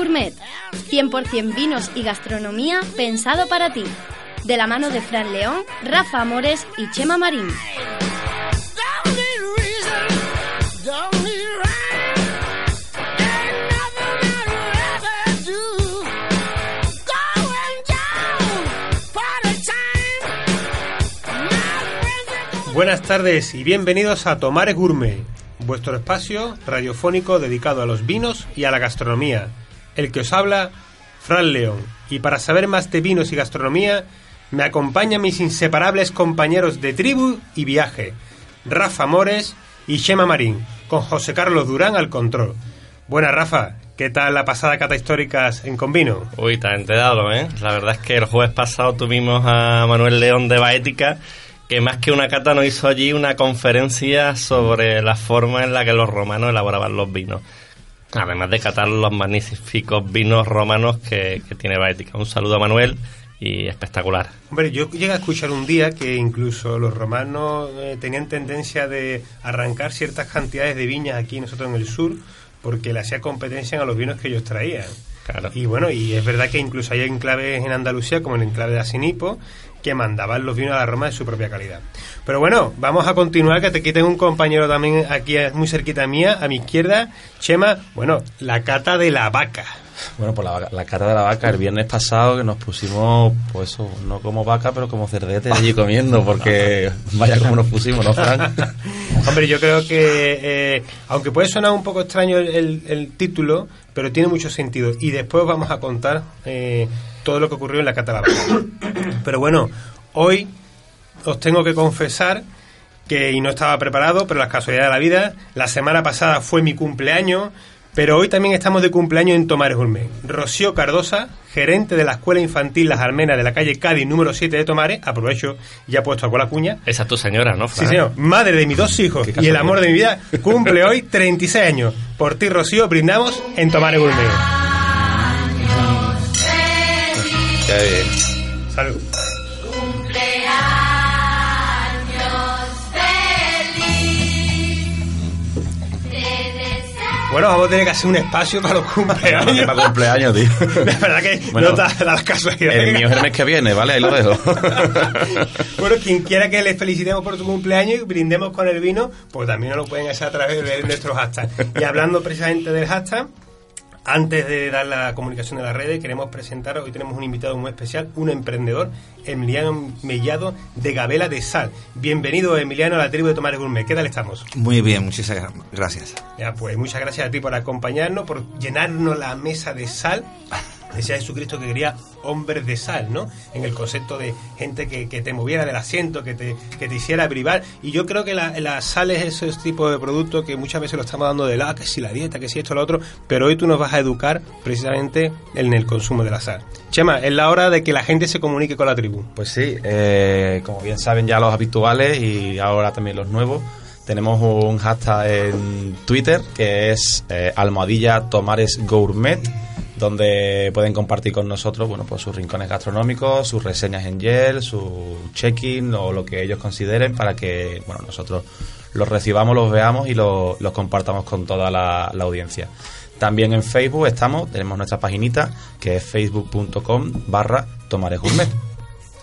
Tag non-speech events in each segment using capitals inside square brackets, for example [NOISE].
Gourmet. 100% vinos y gastronomía pensado para ti. De la mano de Fran León, Rafa Amores y Chema Marín. Buenas tardes y bienvenidos a Tomares Gourmet, vuestro espacio radiofónico dedicado a los vinos y a la gastronomía. El que os habla, Fran León. Y para saber más de vinos y gastronomía, me acompañan mis inseparables compañeros de tribu y viaje, Rafa Mores y Shema Marín, con José Carlos Durán al control. Buenas, Rafa. ¿Qué tal la pasada cata históricas en Convino? Uy, te enterado, ¿eh? La verdad es que el jueves pasado tuvimos a Manuel León de Baética que más que una cata nos hizo allí una conferencia sobre la forma en la que los romanos elaboraban los vinos. Además de catar los magníficos vinos romanos que, tiene Baética. Un saludo a Manuel y espectacular. Hombre, yo llegué a escuchar un día que incluso los romanos eh, tenían tendencia de arrancar ciertas cantidades de viñas aquí nosotros en el sur porque le hacía competencia a los vinos que ellos traían. Claro. Y bueno, y es verdad que incluso hay enclaves en Andalucía, como el enclave de Asinipo, que mandaban los vinos a la Roma de su propia calidad. Pero bueno, vamos a continuar, que te tengo un compañero también aquí muy cerquita mía, a mi izquierda, Chema, bueno, la cata de la vaca. Bueno, pues la, cata de la vaca, el viernes pasado que nos pusimos, pues no como vaca, pero como cerdete allí [LAUGHS] comiendo, porque vaya como nos pusimos, ¿no, Frank? [LAUGHS] Hombre, yo creo que, eh, aunque puede sonar un poco extraño el, título, pero tiene mucho sentido. Y después vamos a contar eh, todo lo que ocurrió en la Catalana. Pero bueno, hoy os tengo que confesar que, y no estaba preparado, pero las casualidades de la vida, la semana pasada fue mi cumpleaños, pero hoy también estamos de cumpleaños en Tomares Gourmet. Rocío Cardosa, gerente de la Escuela Infantil Las Almenas de la calle Cádiz número 7 de Tomares, aprovecho, ya puesto a la cuña. Esa es tu señora, ¿no? Sí, señor. Madre de mis dos hijos y el amor de mi vida, cumple hoy 36 años. Por ti, Rocío, brindamos en Tomares Gourmet. Salud. Bueno, vamos a tener que hacer un espacio para los cumpleaños. para cumpleaños, tío. [LAUGHS] La verdad que no te das caso. El mío es el mes que viene, ¿vale? Ahí lo dejo. [LAUGHS] bueno, quien quiera que les felicitemos por su cumpleaños y brindemos con el vino, pues también nos lo pueden hacer a través de nuestros hashtags. Y hablando precisamente del hashtag, antes de dar la comunicación de las redes, queremos presentar, hoy tenemos un invitado muy especial, un emprendedor, Emiliano Mellado de Gabela de Sal. Bienvenido, Emiliano, a la tribu de Tomares Gourmet. ¿Qué tal estamos? Muy bien, muchísimas gracias. Ya, pues muchas gracias a ti por acompañarnos, por llenarnos la mesa de sal decía Jesucristo que quería hombres de sal, ¿no? En el concepto de gente que, te moviera del asiento, que te, que te hiciera privar. Y yo creo que la, sal es ese tipo de producto que muchas veces lo estamos dando de la, que si la dieta, que si esto, lo otro, pero hoy tú nos vas a educar precisamente en el consumo de la sal. Chema, es la hora de que la gente se comunique con la tribu. Pues sí, eh, como bien saben ya los habituales y ahora también los nuevos, tenemos un hashtag en Twitter que es eh, almohadilla tomares gourmet donde pueden compartir con nosotros bueno pues sus rincones gastronómicos, sus reseñas en gel, su check-in o lo que ellos consideren para que bueno nosotros los recibamos, los veamos y los, compartamos con toda la, audiencia. También en Facebook estamos, tenemos nuestra paginita que es facebook.com barra tomaregourmet.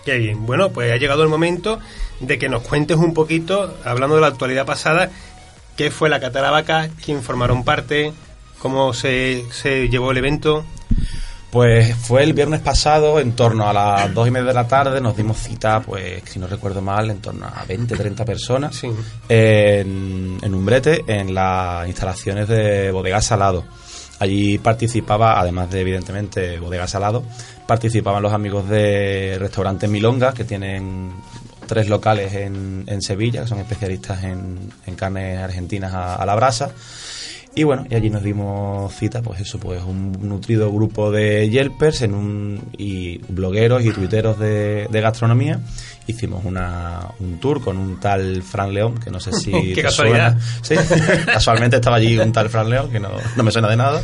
Qué bien. Bueno, pues ha llegado el momento de que nos cuentes un poquito, hablando de la actualidad pasada, qué fue la Vaca, quién formaron parte, ¿Cómo se, se llevó el evento? Pues fue el viernes pasado, en torno a las dos y media de la tarde, nos dimos cita, pues si no recuerdo mal, en torno a 20, 30 personas en, en Umbrete, en las instalaciones de Bodega Salado. Allí participaba, además de evidentemente Bodega Salado, participaban los amigos de Restaurante Milonga, que tienen tres locales en, en Sevilla, que son especialistas en, en carnes argentinas a la brasa y bueno, y allí nos dimos cita, pues eso, pues un nutrido grupo de Yelpers en un, y blogueros y tuiteros de, gastronomía. Hicimos una, un tour con un tal Fran León, que no sé si. [LAUGHS] ¡Qué casualidad! Sí, [LAUGHS] casualmente estaba allí un tal Fran León, que no, no me suena de nada.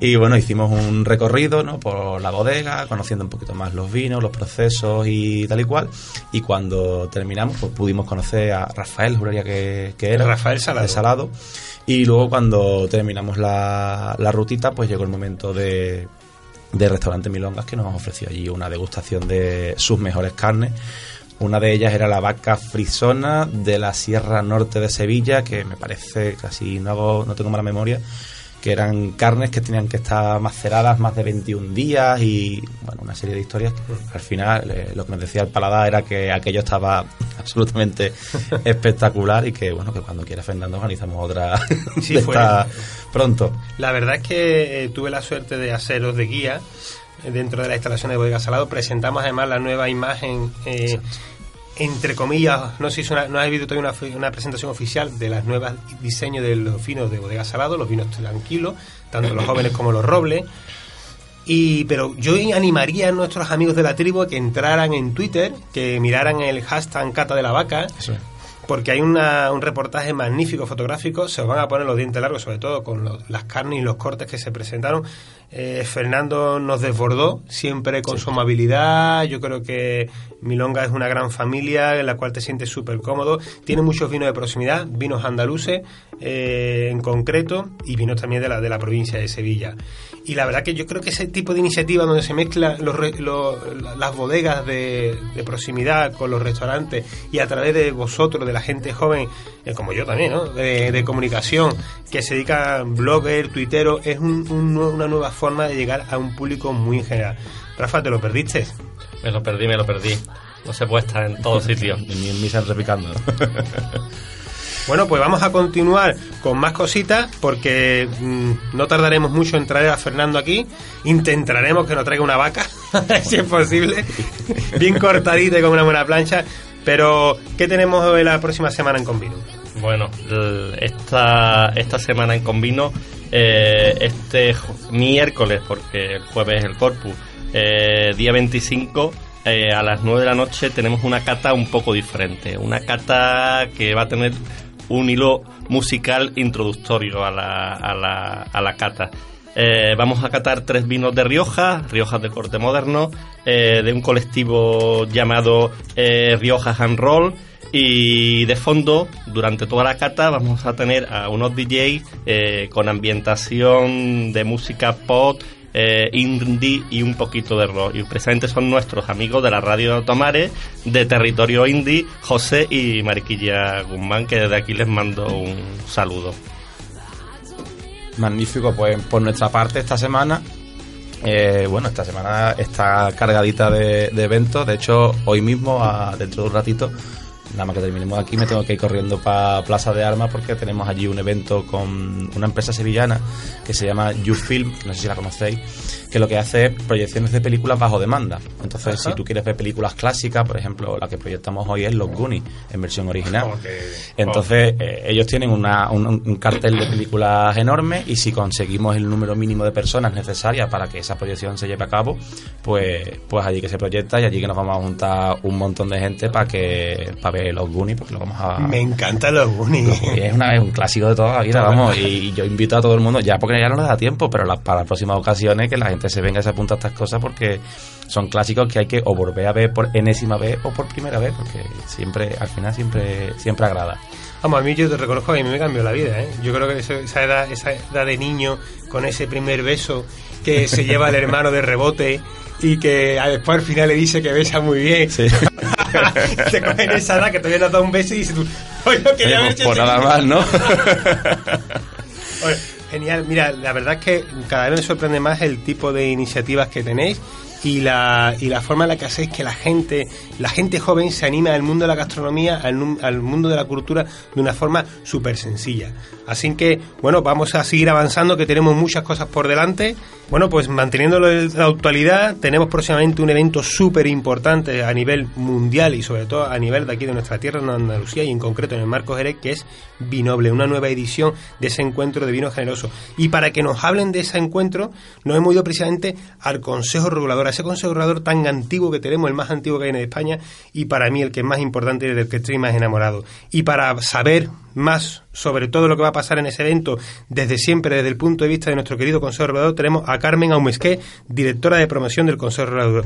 Y bueno, hicimos un recorrido ¿no? por la bodega, conociendo un poquito más los vinos, los procesos y tal y cual. Y cuando terminamos, pues pudimos conocer a Rafael, juraría que, que era. Rafael Salado. Salado y luego cuando terminamos la, la rutita, pues llegó el momento de, de Restaurante Milongas que nos ofreció allí una degustación de sus mejores carnes. Una de ellas era la vaca frisona de la Sierra Norte de Sevilla, que me parece, casi no, hago, no tengo mala memoria, que eran carnes que tenían que estar maceradas más de 21 días y bueno, una serie de historias al final eh, lo que nos decía el paladar era que aquello estaba [LAUGHS] absolutamente [LAUGHS] espectacular y que bueno, que cuando quiera Fernando organizamos otra [LAUGHS] sí, pronto. La verdad es que eh, tuve la suerte de haceros de guía eh, dentro de la instalación de Bodega Salado. Presentamos además la nueva imagen entre comillas, no sé si no ha habido todavía una, una, presentación oficial de las nuevas diseños de los vinos de bodega salado, los vinos tranquilos, tanto los jóvenes como los robles. Y, pero yo animaría a nuestros amigos de la tribu a que entraran en Twitter, que miraran el hashtag Cata de la Vaca, porque hay una, un reportaje magnífico fotográfico, se os van a poner los dientes largos, sobre todo con las carnes y los cortes que se presentaron. Eh, Fernando nos desbordó, siempre con su amabilidad. Yo creo que Milonga es una gran familia en la cual te sientes súper cómodo. Tiene muchos vinos de proximidad, vinos andaluces eh, en concreto y vinos también de la, de la provincia de Sevilla. Y la verdad que yo creo que ese tipo de iniciativa donde se mezclan las bodegas de, proximidad con los restaurantes y a través de vosotros, de la gente joven, eh, como yo también, ¿no? de, comunicación, que se dedica blogger, tuitero, es una nueva forma de llegar a un público muy general. Rafa, ¿te lo perdiste? Me lo perdí, me lo perdí. No se puede estar en todos sitios. [LAUGHS] Ni en misa repicando. [LAUGHS] Bueno, pues vamos a continuar con más cositas porque mm, no tardaremos mucho en traer a Fernando aquí. Intentaremos que nos traiga una vaca, [LAUGHS] si es posible, bien cortadita y con una buena plancha. Pero, ¿qué tenemos la próxima semana en Convino? Bueno, esta, esta semana en Convino, eh, este miércoles, porque el jueves es el Corpus, eh, día 25, eh, a las 9 de la noche tenemos una cata un poco diferente. Una cata que va a tener un hilo musical introductorio a la, a la, a la cata. Eh, vamos a catar tres vinos de Rioja, Rioja de corte moderno, eh, de un colectivo llamado eh, Rioja Hand Roll. Y de fondo, durante toda la cata, vamos a tener a unos DJs con ambientación de música pop eh, indie y un poquito de rock. Y precisamente son nuestros amigos de la radio Tomares, de territorio indie, José y Mariquilla Guzmán, que desde aquí les mando un saludo. Magnífico, pues por nuestra parte esta semana eh, bueno, esta semana está cargadita de, eventos. De hecho, hoy mismo, dentro de un ratito, nada más que terminemos aquí, me tengo que ir corriendo para Plaza de Armas porque tenemos allí un evento con una empresa sevillana que se llama YouFilm, no sé si la conocéis, que lo que hace es proyecciones de películas bajo demanda. Entonces, si tú quieres ver películas clásicas, por ejemplo, la que proyectamos hoy es Los Goonies, en versión original. Entonces, eh, ellos tienen una, un, cartel de películas enorme y si conseguimos el número mínimo de personas necesarias para que esa proyección se lleve a cabo, pues, pues allí que se proyecta y allí que nos vamos a juntar un montón de gente para que para ver Los Goonies, porque lo vamos a... Me encantan Los Goonies. es, una, un clásico de toda la vida, vamos, y, yo invito a todo el mundo, ya porque ya no les da tiempo, pero para las próximas ocasiones que la gente se venga y se apunta a estas cosas porque son clásicos que hay que o volver a ver por enésima vez o por primera vez, porque siempre, al final siempre, siempre agrada. Vamos, a mí yo te reconozco que a mí me cambió la vida, ¿eh? Yo creo que esa edad, esa edad de niño, con ese primer beso que se lleva el hermano de rebote y que después al final le dice que besa muy bien. Sí. [LAUGHS] [LAUGHS] te cogen esa edad que todavía no da un beso y dices tú, oye, quería pues por nada más, ¿no? [LAUGHS] Genial, mira, la verdad es que cada vez me sorprende más el tipo de iniciativas que tenéis y la, y la forma en la que hacéis que la gente, la gente joven se anime al mundo de la gastronomía, al, al mundo de la cultura de una forma súper sencilla. Así que, bueno, vamos a seguir avanzando, que tenemos muchas cosas por delante. Bueno, pues manteniéndolo en la actualidad, tenemos próximamente un evento súper importante a nivel mundial y sobre todo a nivel de aquí de nuestra tierra, en Andalucía y en concreto en el Marco Jerez, que es Vinoble, una nueva edición de ese encuentro de vino generoso. Y para que nos hablen de ese encuentro, nos hemos ido precisamente al Consejo Regulador, a ese Consejo Regulador tan antiguo que tenemos, el más antiguo que hay en España, y para mí el que es más importante y del que estoy más enamorado. Y para saber más sobre todo lo que va a pasar en ese evento desde siempre, desde el punto de vista de nuestro querido Consejo Regulador, tenemos a Carmen Aumesqué, directora de promoción del Consejo Regulador.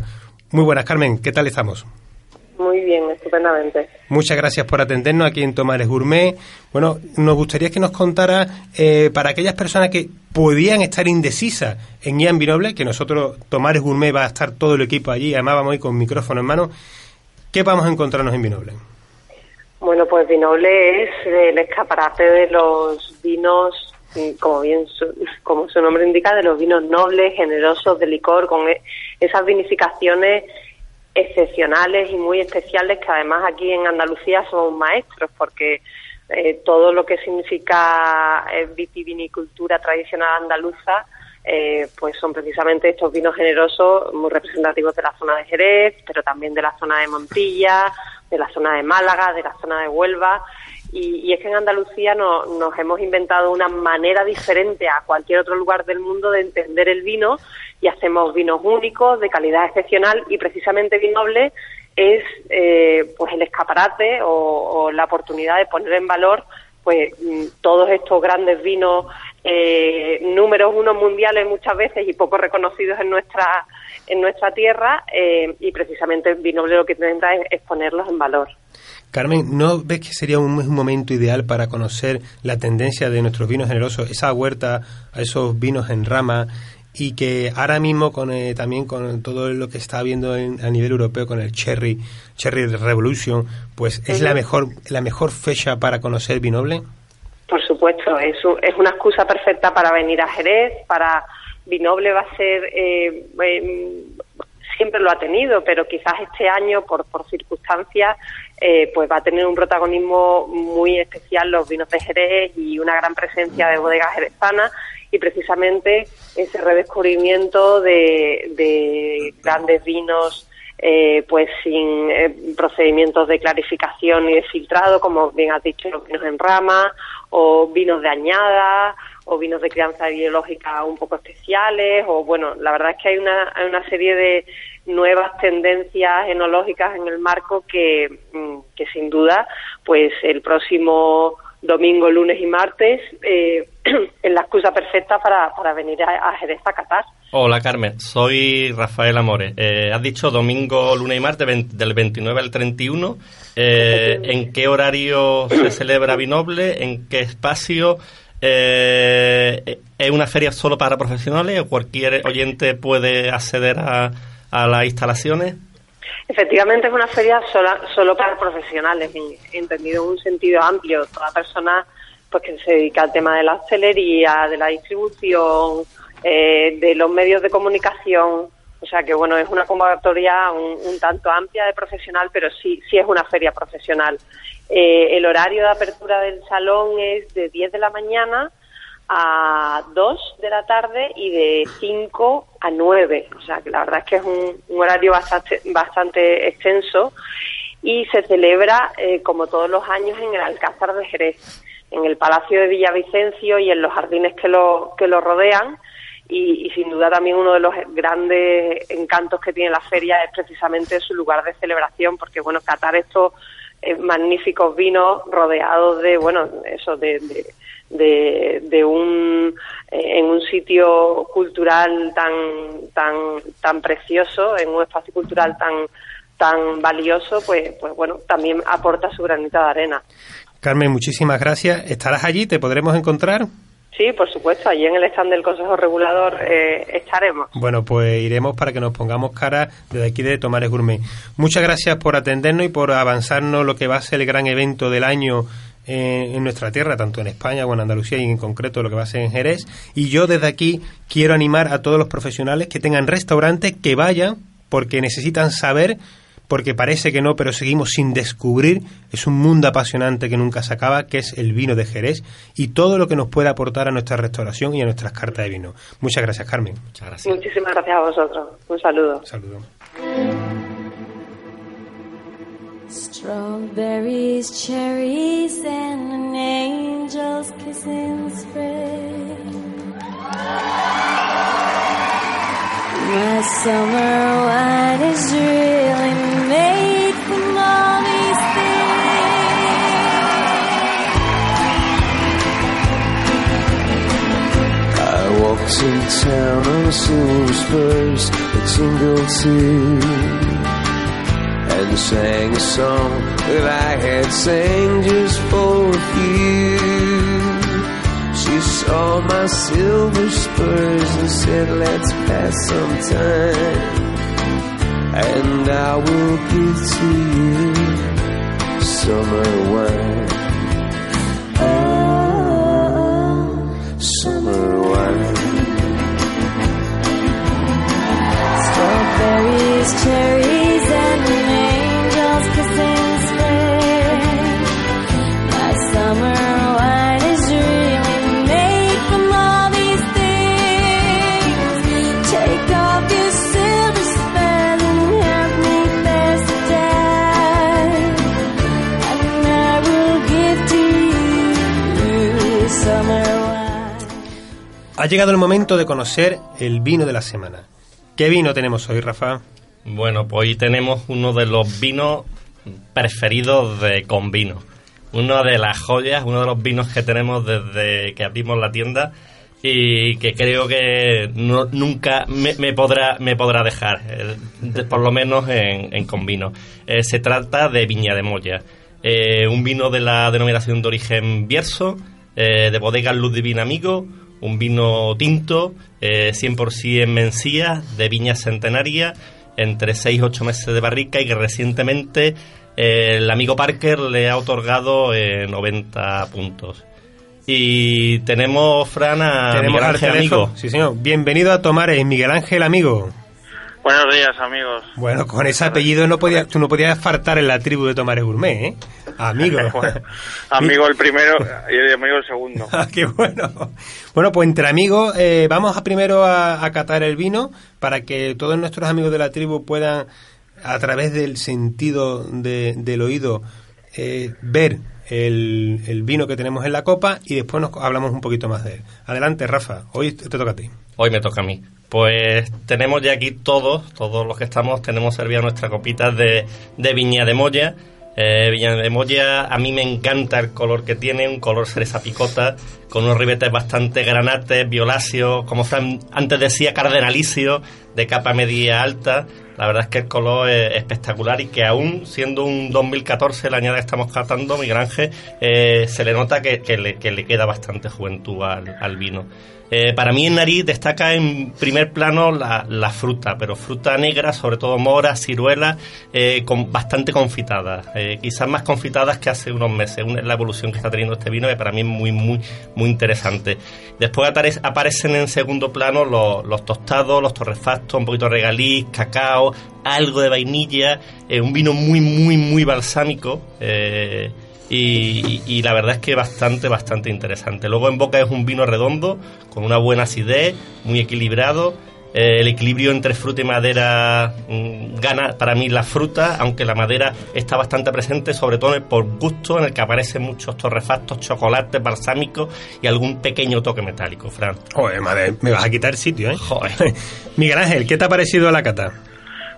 Muy buenas, Carmen, ¿qué tal estamos? Muy bien, estupendamente. Muchas gracias por atendernos aquí en Tomares Gourmet. Bueno, nos gustaría que nos contara eh, para aquellas personas que podían estar indecisas en Ian que nosotros, Tomares Gourmet, va a estar todo el equipo allí, además vamos a ir con micrófono en mano. ¿Qué vamos a encontrarnos en Vinoble? Bueno, pues Vinoble es el escaparate de los vinos, como bien su, como su nombre indica, de los vinos nobles, generosos, de licor, con e, esas vinificaciones excepcionales y muy especiales que además aquí en Andalucía somos maestros porque eh, todo lo que significa eh, vitivinicultura tradicional andaluza eh, pues son precisamente estos vinos generosos muy representativos de la zona de Jerez, pero también de la zona de Montilla, de la zona de Málaga, de la zona de Huelva. Y, es que en Andalucía nos hemos inventado una manera diferente a cualquier otro lugar del mundo de entender el vino y hacemos vinos únicos, de calidad excepcional y precisamente Vinoble es eh, pues el escaparate o, la oportunidad de poner en valor pues mm, todos estos grandes vinos eh, números uno mundiales muchas veces y poco reconocidos en nuestra en nuestra tierra eh, y precisamente Vinoble lo que intenta es, ponerlos en valor. Carmen, ¿no ves que sería un, un, momento ideal para conocer la tendencia de nuestros vinos generosos, esa huerta a esos vinos en rama y que ahora mismo con eh, también con todo lo que está habiendo a nivel europeo con el Cherry Cherry Revolution, pues es la mejor la mejor fecha para conocer Vinoble. Por supuesto, es, es una excusa perfecta para venir a Jerez, para Vinoble va a ser eh, em, siempre lo ha tenido, pero quizás este año por por circunstancias eh, pues va a tener un protagonismo muy especial los vinos de Jerez y una gran presencia de bodegas jerezanas y precisamente ese redescubrimiento de, grandes vinos eh, pues sin eh, procedimientos de clarificación y de filtrado, como bien has dicho, los vinos en rama, o vinos de añada, o vinos de crianza biológica un poco especiales, o bueno, la verdad es que hay una, hay una serie de nuevas tendencias enológicas en el marco que, mm, que sin duda, pues el próximo domingo, lunes y martes, eh, [CLEARS THROAT] es la excusa perfecta para, para venir a, a, Jerez a Qatar. Hola Carmen, soy Rafael Amores. Eh, has dicho domingo, lunes y martes del 29 al 31. Eh, ¿En qué horario se celebra Vinoble? ¿En qué espacio? Eh, ¿Es una feria solo para profesionales o cualquier oyente puede acceder a, a las instalaciones? Efectivamente es una feria sola, solo para profesionales, entendido en un sentido amplio. Toda persona pues que se dedica al tema de la hostelería, de la distribución, eh, de los medios de comunicación. O sea que bueno, es una convocatoria un, tanto amplia de profesional, pero sí, sí es una feria profesional. Eh, el horario de apertura del salón es de 10 de la mañana a 2 de la tarde y de 5 a 9. O sea, que la verdad es que es un, horario bastante, bastante extenso y se celebra, eh, como todos los años, en el Alcázar de Jerez, en el Palacio de Villavicencio y en los jardines que lo, que lo rodean. Y, sin duda también uno de los grandes encantos que tiene la feria es precisamente su lugar de celebración, porque bueno, catar estos eh, magníficos vinos rodeados de, bueno, eso, de de, un eh, en un sitio cultural tan tan tan precioso en un espacio cultural tan tan valioso pues pues bueno también aporta su granita de arena. Carmen muchísimas gracias. Estarás allí te podremos encontrar Sí, por supuesto, allí en el stand del Consejo Regulador eh, estaremos. Bueno, pues iremos para que nos pongamos cara desde aquí de Tomares Gourmet. Muchas gracias por atendernos y por avanzarnos lo que va a ser el gran evento del año en, nuestra tierra, tanto en España como en Andalucía y en concreto lo que va a ser en Jerez. Y yo desde aquí quiero animar a todos los profesionales que tengan restaurantes que vayan porque necesitan saber, porque parece que no, pero seguimos sin descubrir. Es un mundo apasionante que nunca se acaba, que es el vino de Jerez y todo lo que nos puede aportar a nuestra restauración y a nuestras cartas de vino. Muchas gracias, Carmen. Muchas gracias. Muchísimas gracias a vosotros. Un saludo. Saludo. Strawberries, cherries, and an angel's kiss in spring. My summer wine is really In town on silver spurs, a tingle too and sang a song that I had sang just for few. She saw my silver spurs and said, Let's pass some time. And I will give to you summer wine. Summer. Take and. Ha llegado el momento de conocer el vino de la semana. ¿Qué vino tenemos hoy, Rafa? Bueno, pues hoy tenemos uno de los vinos preferidos de Convino. Una de las joyas, uno de los vinos que tenemos desde que abrimos la tienda y que creo que nunca me, podrá me podrá dejar, eh, por lo menos en, en Convino. Eh, se trata de Viña de Moya, eh, un vino de la denominación de origen Bierzo, de bodega Luz Divina Amigo, un vino tinto, eh, 100% en Mencía, de viña centenaria, entre 6 y 8 meses de barrica y que recientemente eh, el amigo Parker le ha otorgado eh, 90 puntos. Y tenemos, Fran, a tenemos Miguel al Ángel. Amigo. Sí, señor. Bienvenido a Tomares, Miguel Ángel Amigo. Buenos días, amigos. Bueno, con ese apellido no podía, tú no podías faltar en la tribu de Tomares Gourmet, ¿eh? Amigo. [LAUGHS] Amigo el primero y amigo el segundo. [LAUGHS] Ah, Qué bueno. Bueno, pues entre amigos, eh, vamos a primero a, a catar el vino para que todos nuestros amigos de la tribu puedan, a través del sentido de- del oído, eh, ver el, el vino que tenemos en la copa y después nos hablamos un poquito más de él. Adelante, Rafa. Hoy te toca a ti. Hoy me toca a mí. Pues tenemos ya aquí todos, todos los que estamos, tenemos servida nuestra copita de, de Viña de Moya. Eh, Viña de Moya, a mí me encanta el color que tiene, un color cereza picota, con unos ribetes bastante granates, violáceos, como antes decía, cardenalicio, de capa media alta. La verdad es que el color es espectacular y que aún siendo un 2014 el año que estamos catando, Miguel Ángel, eh, se le nota que, le, que le queda bastante juventud al vino. Eh, para mí en nariz destaca en primer plano la, fruta, pero fruta negra, sobre todo mora, ciruela, eh, con, bastante confitada, eh, quizás más confitadas que hace unos meses. Una la evolución que está teniendo este vino que para mí es muy, muy, muy interesante. Después apare- aparecen en segundo plano los, tostados, los torrefactos, un poquito de regaliz, cacao, algo de vainilla, un vino muy, muy, muy balsámico. Y, y- y la verdad es que bastante, bastante interesante. Luego en boca es un vino redondo, con una buena acidez, muy equilibrado. Eh, el equilibrio entre fruta y madera mm, gana para mí la fruta, aunque la madera está bastante presente, sobre todo en el- por gusto, en el que aparecen muchos torrefactos, chocolates, balsámicos y algún pequeño toque metálico, Fran. Joder, madre, me vas a quitar sitio, ¿eh? Joder. [LAUGHS] Miguel Ángel, ¿qué te ha parecido la cata?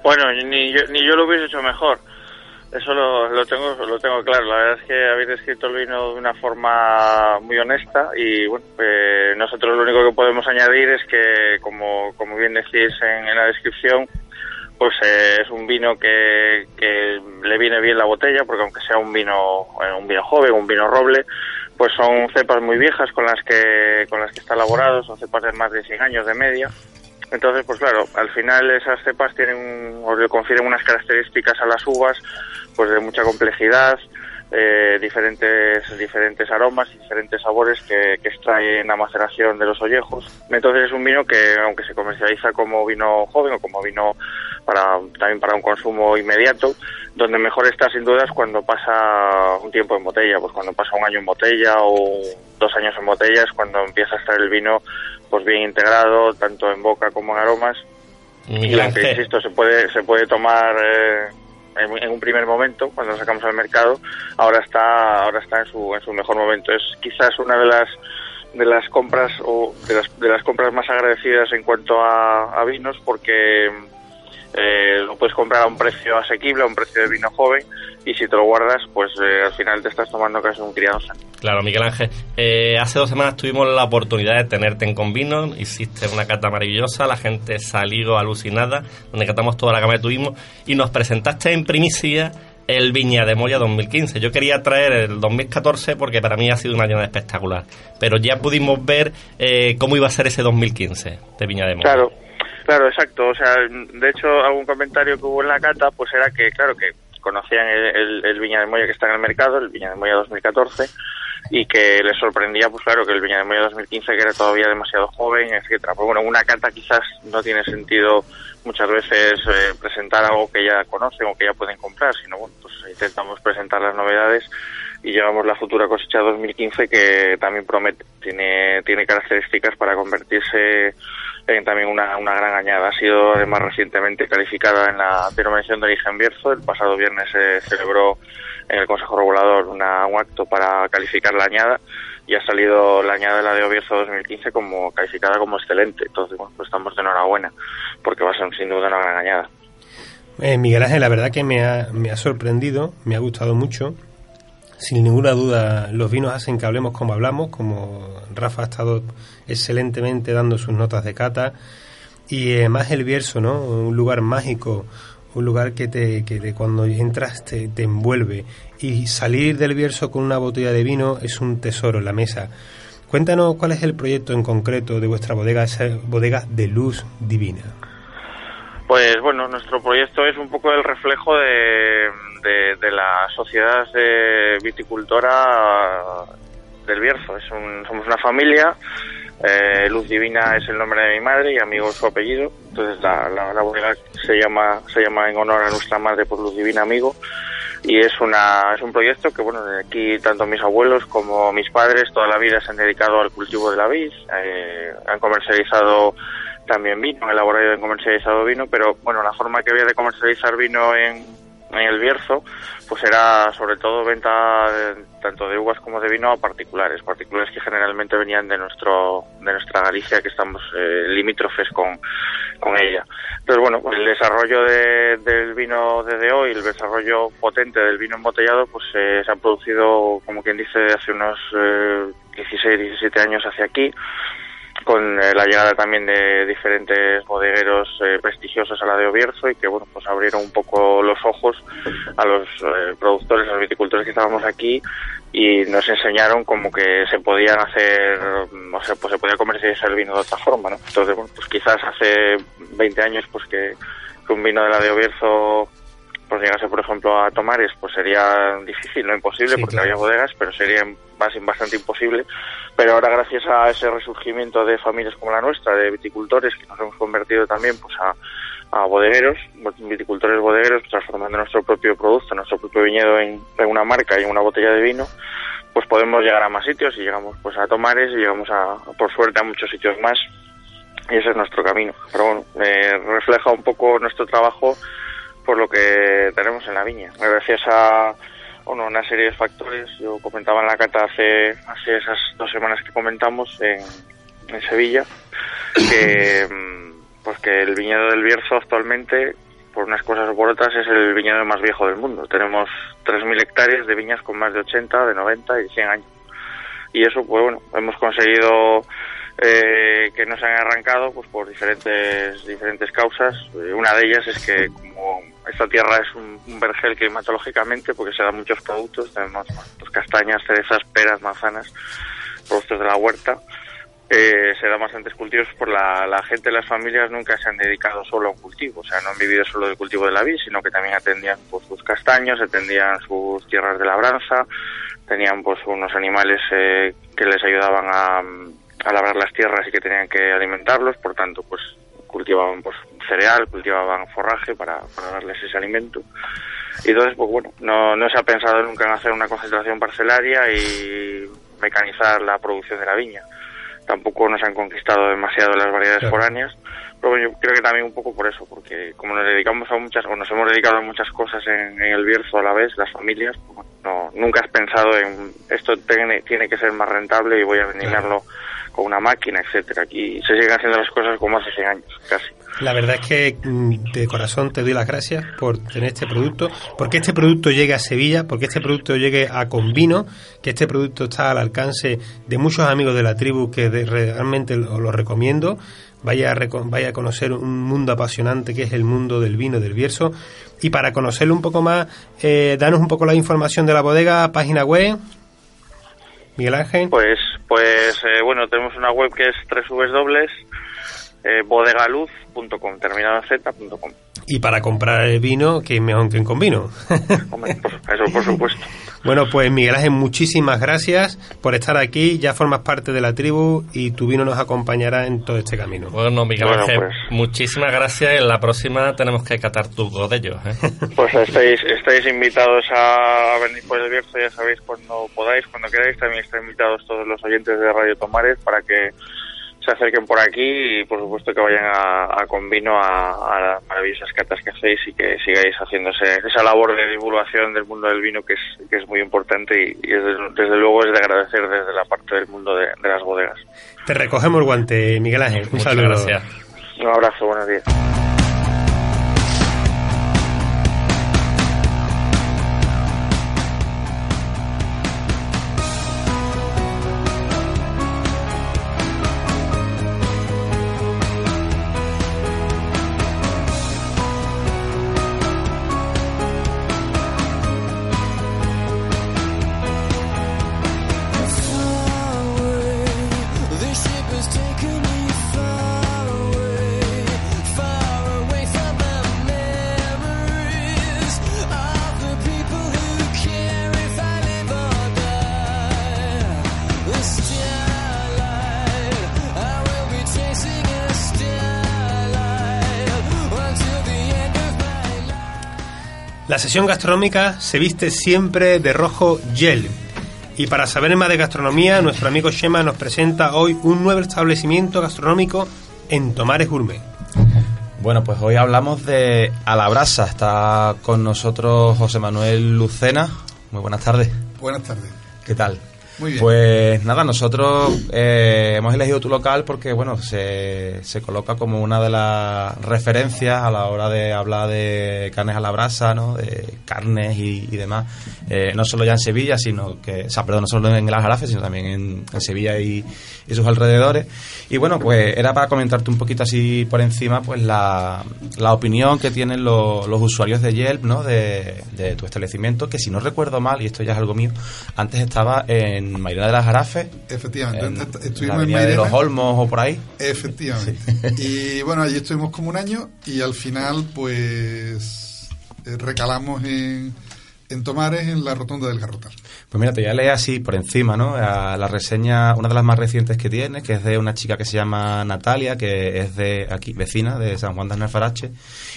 Bueno, ni yo, ni yo lo hubiese hecho mejor. Eso lo, lo tengo lo tengo claro. La verdad es que habéis descrito el vino de una forma muy honesta y bueno, eh, nosotros lo único que podemos añadir es que, como, como bien decís en, en la descripción, pues eh, es un vino que, que le viene bien la botella, porque aunque sea un vino eh, un vino joven, un vino roble, pues son cepas muy viejas con las que con las que está elaborado, son cepas de más de 100 años de media. Entonces, pues claro, al final esas cepas tienen o le confieren unas características a las uvas, pues de mucha complejidad, eh, diferentes diferentes aromas y diferentes sabores que, que extraen la maceración de los ollejos. Entonces es un vino que, aunque se comercializa como vino joven o como vino para también para un consumo inmediato, donde mejor está sin duda es cuando pasa un tiempo en botella, pues cuando pasa un año en botella o dos años en botella es cuando empieza a estar el vino pues bien integrado tanto en boca como en aromas y Miguel aunque insisto se puede se puede tomar eh, en, un primer momento cuando lo sacamos al mercado ahora está ahora está en su en su mejor momento. Es quizás una de las de las compras o de las, de las compras más agradecidas en cuanto a, a vinos porque eh, lo puedes comprar a un precio asequible, a un precio de vino joven, y si te lo guardas, pues eh, al final te estás tomando casi un criado sano. Claro, Miguel Ángel. eh, hace dos semanas tuvimos la oportunidad de tenerte en Convino, hiciste una cata maravillosa, la gente salió alucinada, donde catamos toda la gama que tuvimos, y nos presentaste en primicia el Viña de Moya 2015. Yo quería traer el 2014 porque para mí ha sido un año espectacular, pero ya pudimos ver eh, cómo iba a ser ese 2015 de Viña de Moya. Claro, claro, exacto. O sea, de hecho, algún comentario que hubo en la cata, pues era que, claro, que conocían el, el- Viña de Moya que está en el mercado, el Viña de Moya 2014, y que les sorprendía, pues claro, que el Viña de Moya 2015, que era todavía demasiado joven, etcétera. Pues bueno, en una cata quizás no tiene sentido muchas veces eh, presentar algo que ya conocen o que ya pueden comprar, sino bueno, pues intentamos presentar las novedades y llevamos la futura cosecha 2015 que también promete, tiene, tiene características para convertirse en también una, una gran añada. Ha sido además recientemente calificada en la denominación de origen Bierzo. El pasado viernes se celebró en el Consejo Regulador una- un acto para calificar la añada y ha salido la añada de la de Bierzo 2015 como calificada como excelente. Entonces, bueno, pues estamos de enhorabuena porque va a ser sin duda una gran añada. Eh, Miguel Ángel, la verdad que me ha, me ha sorprendido, me ha gustado mucho. Sin ninguna duda, los vinos hacen que hablemos como hablamos, como Rafa ha estado excelentemente dando sus notas de cata. Y eh, más el Bierzo, ¿no? Un lugar mágico, un lugar que, te, que cuando entras te, envuelve. Y salir del Bierzo con una botella de vino es un tesoro en la mesa. Cuéntanos cuál es el proyecto en concreto de vuestra bodega, esa bodega de luz divina. Pues bueno, nuestro proyecto es un poco el reflejo de, de, la sociedad de viticultora del Bierzo. Es un- somos una familia, eh, Luz Divina es el nombre de mi madre y amigo su apellido. Entonces la, la, bodega se llama, se llama en honor a nuestra madre por Luz Divina Amigo. Y es, una, es un proyecto que, bueno, aquí tanto mis abuelos como mis padres toda la vida se han dedicado al cultivo de la vid, eh, han comercializado también vino, han elaborado y han comercializado vino, pero bueno, la forma que había de comercializar vino en, en el Bierzo, pues era sobre todo venta de- tanto de uvas como de vino a particulares, particulares que generalmente venían de nuestro de nuestra Galicia, que estamos eh, limítrofes con, con ella. Entonces, bueno, pues el desarrollo de- del vino desde hoy, el desarrollo potente del vino embotellado, pues eh, se ha producido, como quien dice, hace unos eh, 16, 17 años hacia aquí con eh, la llegada también de diferentes bodegueros eh, prestigiosos a la de Obierzo y que bueno pues abrieron un poco los ojos a los eh, productores, a los viticultores que estábamos aquí y nos enseñaron como que se podían hacer, mm, o sea, pues se podía comercializar el vino de otra forma, ¿no? Entonces, bueno, pues quizás hace 20 años pues que, que un vino de la de Obierzo pues llegase, por ejemplo, a Tomares, pues sería difícil, no imposible, Sí, porque claro. había bodegas, pero sería bas- bastante imposible. Pero ahora, gracias a ese resurgimiento de familias como la nuestra, de viticultores, que nos hemos convertido también pues a, a bodegueros, viticultores bodegueros, transformando nuestro propio producto, nuestro propio viñedo en, en una marca y en una botella de vino, pues podemos llegar a más sitios y llegamos pues a Tomares y llegamos a, por suerte, a muchos sitios más y ese es nuestro camino. Pero bueno, eh, refleja un poco nuestro trabajo por lo que tenemos en la viña. Gracias a bueno, una serie de factores, yo comentaba en la cata hace, hace esas dos semanas que comentamos en, Sevilla, que mm, pues que el viñedo del Bierzo actualmente, por unas cosas o por otras, es el viñedo más viejo del mundo. Tenemos 3.000 hectáreas de viñas con más de 80, de 90 y 100 años. Y eso, pues bueno, hemos conseguido eh, que nos han arrancado pues por diferentes diferentes causas. Eh, una de ellas es que como esta tierra es un, un vergel climatológicamente, porque se dan muchos productos, tenemos pues, castañas, cerezas, peras, manzanas, productos de la huerta. Eh, se dan bastantes cultivos por la, la gente, las familias nunca se han dedicado solo a un cultivo, o sea, no han vivido solo del cultivo de la vid, sino que también atendían pues, sus castaños, atendían sus tierras de labranza, tenían pues unos animales eh, que les ayudaban a labrar las tierras y que tenían que alimentarlos, por tanto, pues cultivaban pues cereal, cultivaban forraje para, para darles ese alimento. Y entonces, pues bueno, no, no se ha pensado nunca en hacer una concentración parcelaria y mecanizar la producción de la viña. Tampoco nos han conquistado demasiado las variedades Claro. foráneas, pero yo creo que también un poco por eso, porque como nos dedicamos a muchas, o nos hemos dedicado a muchas cosas en, en el Bierzo a la vez, las familias, pues, no, nunca has pensado en esto tiene, tiene que ser más rentable y voy a venderlo una máquina, etcétera. Aquí se siguen haciendo las cosas como hace 100 años, casi. La verdad es que mm, de corazón te doy las gracias por tener este producto, porque este producto llegue a Sevilla, porque este producto llegue a Convino, que este producto está al alcance de muchos amigos de la tribu que realmente os lo recomiendo. Vaya a, a conocer un mundo apasionante que es el mundo del vino del Bierzo. Y para conocerlo un poco más, eh, danos un poco la información de la bodega, página web. Miguel Ángel. Pues, pues eh, bueno, tenemos una web que es www eh, bodegaluz.com, terminado en z.com. Y para comprar el vino, que es mejor que en Convino. [LAUGHS] Hombre, por- eso por supuesto. Bueno, pues Miguel Ángel, muchísimas gracias por estar aquí. Ya formas parte de la tribu y tu vino nos acompañar en todo este camino. Bueno, Miguel Bueno, Ángel, pues. muchísimas gracias. En la próxima tenemos que catar tus godellos. ¿eh? [LAUGHS] Pues estáis, estáis invitados a venir por el Bierzo, ya sabéis, cuando podáis, cuando queráis. También estáis invitados todos los oyentes de Radio Tomares para que se acerquen por aquí y, por supuesto, que vayan a, a Convino a, a las maravillosas catas que hacéis y que sigáis haciéndose esa labor de divulgación del mundo del vino que es, que es muy importante y, y desde, desde luego es de agradecer desde la parte del mundo de, de las bodegas. Te recogemos el guante, Miguel Ángel. Un Muchas saludo. gracias. Un abrazo, buenos días. Sesión gastronómica se viste siempre de rojo gel. Y para saber más de gastronomía, nuestro amigo Shema nos presenta hoy un nuevo establecimiento gastronómico en Tomares Gourmet. Bueno, pues hoy hablamos de A la Brasa. Está con nosotros José Manuel Lucena. Muy buenas tardes. Buenas tardes. ¿Qué tal? Muy bien. Pues nada, nosotros eh, hemos elegido tu local porque, bueno, se, se coloca como una de las referencias a la hora de hablar de carnes a la brasa, ¿no? De carnes y, demás. Eh, no solo ya en Sevilla, sino que, o sea, perdón, no solo en el Aljarafe, sino también en, Sevilla y, y sus alrededores. Y bueno, pues era para comentarte un poquito así por encima, pues la, la opinión que tienen lo- los usuarios de Yelp, ¿no? De, de tu establecimiento, que si no recuerdo mal, y esto ya es algo mío, antes estaba en Mairena de las Jarafes, Efectivamente, en la estuvimos en avenida de Mairena. los Olmos o por ahí. Efectivamente. Y bueno, allí estuvimos como un año y al final pues eh, recalamos en, en Tomares en la rotonda del Garrotar. Pues mira, te voy a leer así por encima, ¿no? A la reseña, una de las más recientes que tiene, que es de una chica que se llama Natalia, que es de aquí, vecina de San Juan de Alfarache.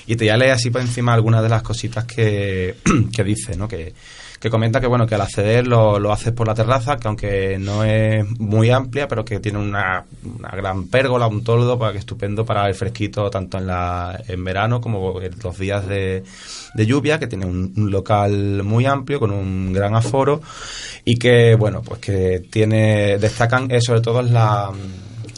Y te voy a leer así por encima algunas de las cositas que, [CLEARS THROAT] que dice, ¿no? Que, que comenta que bueno que al acceder lo, lo haces por la terraza, que aunque no es muy amplia, pero que tiene una, una gran pérgola, un toldo para que estupendo para el fresquito tanto en la en verano como en los días de, de lluvia, que tiene un, un local muy amplio con un gran aforo y que bueno pues que tiene destacan eh, sobre todo la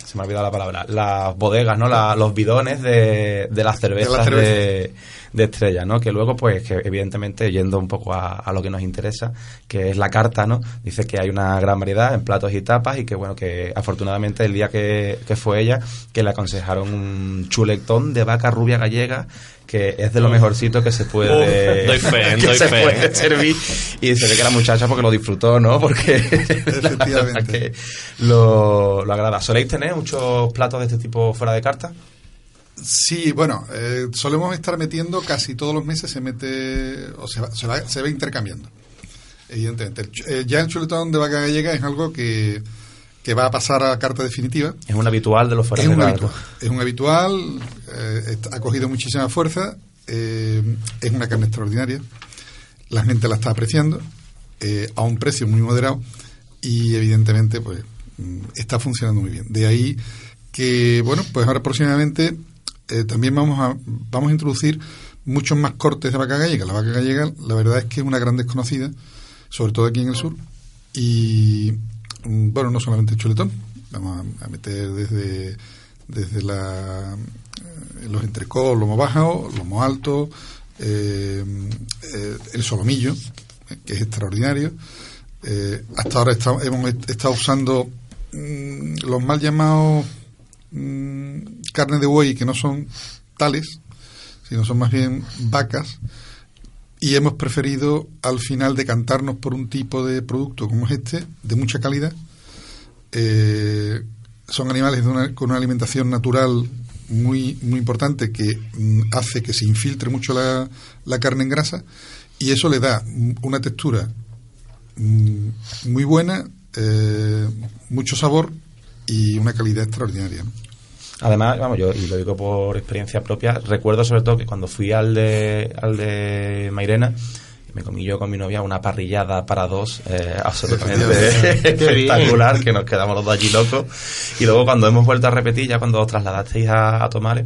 se me ha olvidado la palabra, las bodegas, ¿no? La- los bidones de, de las cervezas cervezas. de, de estrella, ¿no? Que luego, pues, que evidentemente, yendo un poco a, a lo que nos interesa, que es la carta, ¿no? Dice que hay una gran variedad en platos y tapas y que, bueno, que afortunadamente el día que, que fue ella, que le aconsejaron un chuletón de vaca rubia gallega que es de lo mejorcito que se puede Uf, doy [LAUGHS] fe, que doy se fe. puede servir y se ve que la muchacha porque lo disfrutó no porque [LAUGHS] la Efectivamente. que lo, lo agrada soléis tener muchos platos de este tipo fuera de carta Sí, bueno, eh, solemos estar metiendo casi todos los meses, se mete, o se va, se va, se va intercambiando, evidentemente. El eh, ya el chuletón de vaca gallega es algo que, que va a pasar a carta definitiva. es un habitual de los fuera Es un habitual, es un habitual, eh, ha cogido muchísima fuerza, eh, es una carne extraordinaria, la gente la está apreciando a un precio muy moderado y evidentemente pues mm, está funcionando muy bien. De ahí que, bueno, pues ahora próximamente eh, también vamos a, vamos a introducir muchos más cortes de vaca gallega. La vaca gallega, la verdad es que es una gran desconocida, sobre todo aquí en el sur. Y, mm, bueno, no solamente el chuletón, Vamos a, meter desde, desde la, eh, los entrecós, lomo bajo, lomo alto, eh, el solomillo, que es extraordinario. Hasta ahora esta- hemos est- estado usando mm, los mal llamados mm, carne de buey, que no son tales, sino son más bien vacas, y hemos preferido al final decantarnos por un tipo de producto como es este, de mucha calidad. Eh, son animales de una- con una alimentación natural muy, muy importante que mm, hace que se infiltre mucho la, la carne en grasa y eso le da una textura mm, muy buena, eh, mucho sabor y una calidad extraordinaria. Además, vamos, yo, y lo digo por experiencia propia, recuerdo sobre todo que cuando fui al de, al de Mairena, me comí yo con mi novia una parrillada para dos eh, absolutamente [LAUGHS] [LAUGHS] espectacular, que nos quedamos los dos allí locos. Y luego cuando hemos vuelto a repetir, ya cuando os trasladasteis a, a Tomales,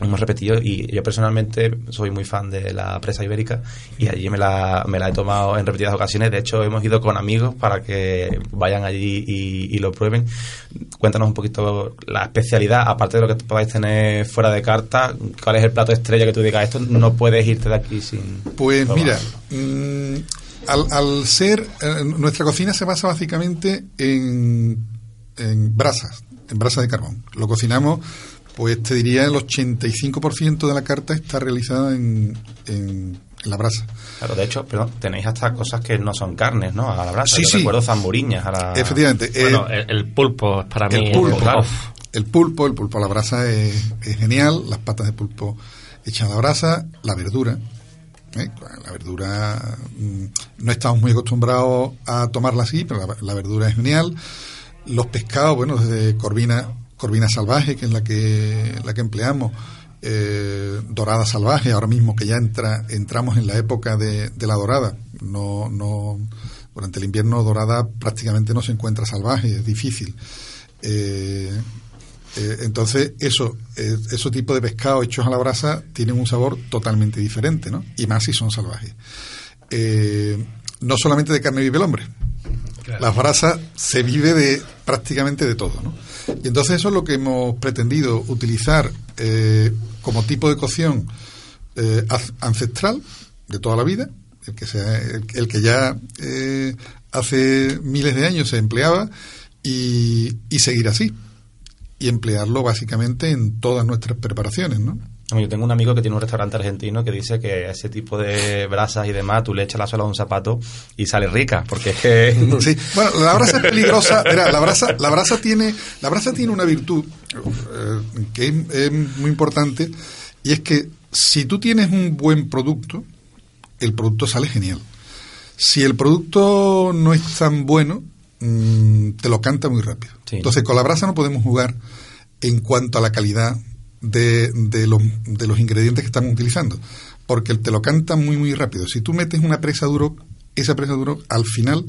hemos repetido y yo personalmente soy muy fan de la presa ibérica y allí me la, me la he tomado en repetidas ocasiones. De hecho, hemos ido con amigos para que vayan allí y, y lo prueben. Cuéntanos un poquito la especialidad, aparte de lo que podáis tener fuera de carta, cuál es el plato estrella que tú digas, esto no puedes irte de aquí sin... Pues probarlo". mira, mm, al, al ser, eh, nuestra cocina se basa básicamente en, en brasas, en brasas de carbón. Lo cocinamos, pues te diría el 85% de la carta está realizada en, en, en la brasa. Claro, de hecho, perdón, tenéis hasta cosas que no son carnes, ¿no? A la brasa. Sí, Yo sí. recuerdo zamburiñas a la... Efectivamente. eh, Bueno, el, el pulpo es para mí. el pulpo, claro. el pulpo, el pulpo a la brasa es, es genial, las patas de pulpo hechas a la brasa, la verdura. ¿eh? La verdura, mm, no estamos muy acostumbrados a tomarla así, pero la, la verdura es genial. Los pescados, bueno, desde corvina, corvina salvaje, que es la que, la que empleamos, eh, dorada salvaje, ahora mismo que ya entra, entramos en la época de, de la dorada. No, no, durante el invierno dorada prácticamente no se encuentra salvaje, es difícil. Eh, eh, entonces, eso, ese tipo de pescado hechos a la brasa tienen un sabor totalmente diferente, ¿no? Y más si son salvajes. No solamente de carne vive el hombre. Las brasas se vive de prácticamente de todo, ¿no? Y entonces eso es lo que hemos pretendido utilizar eh, como tipo de cocción eh, ancestral de toda la vida, el que, sea, el, el que ya eh, hace miles de años se empleaba y, y seguir así y emplearlo básicamente en todas nuestras preparaciones, ¿no? Yo tengo un amigo que tiene un restaurante argentino que dice que ese tipo de brasas y demás tú le echas la suela a un zapato y sale rica, porque es que... [LAUGHS] Sí, [LAUGHS] bueno, la brasa es peligrosa. Verá, la brasa, la brasa tiene, la brasa tiene una virtud eh, que es, es muy importante y es que si tú tienes un buen producto, el producto sale genial. Si el producto no es tan bueno, mm, te lo canta muy rápido. Sí. Entonces, con la brasa no podemos jugar en cuanto a la calidad de, de, los, de los ingredientes que estamos utilizando, porque te lo canta muy, muy rápido. Si tú metes una presa duro, esa presa duro, al final,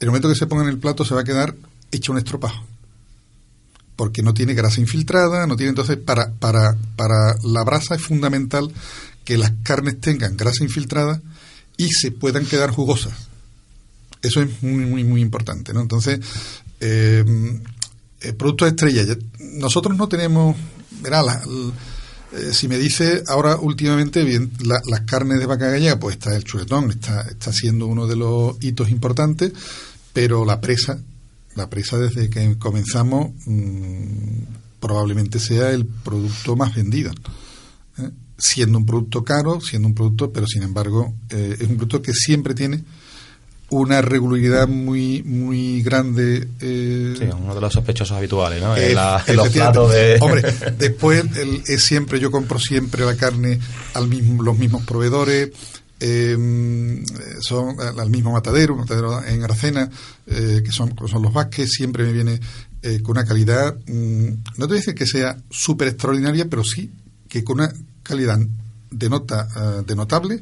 el momento que se ponga en el plato, se va a quedar hecho un estropajo. Porque no tiene grasa infiltrada, no tiene. Entonces, para, para, para la brasa es fundamental que las carnes tengan grasa infiltrada y se puedan quedar jugosas. Eso es muy, muy, muy importante, ¿no? Entonces, eh, eh, productos estrella. Nosotros no tenemos, verá, la- eh, si me dice ahora últimamente bien la- las carnes de vaca gallega, pues está el chuletón, está, está siendo uno de los hitos importantes, pero la presa, la presa desde que comenzamos mm, probablemente sea el producto más vendido. ¿eh? Siendo un producto caro, siendo un producto, pero sin embargo eh, es un producto que siempre tiene una regularidad muy muy grande eh, Sí, uno de los sospechosos habituales, ¿no? eh, la- los platos de... Hombre, después el- es siempre, yo compro siempre la carne al mismo, los mismos proveedores, eh, son al mismo matadero, un matadero en Aracena, eh, que son, son los Vázquez, siempre me viene eh, con una calidad, mm, no te voy a decir que sea súper extraordinaria, pero sí que con una calidad de nota, eh, de notable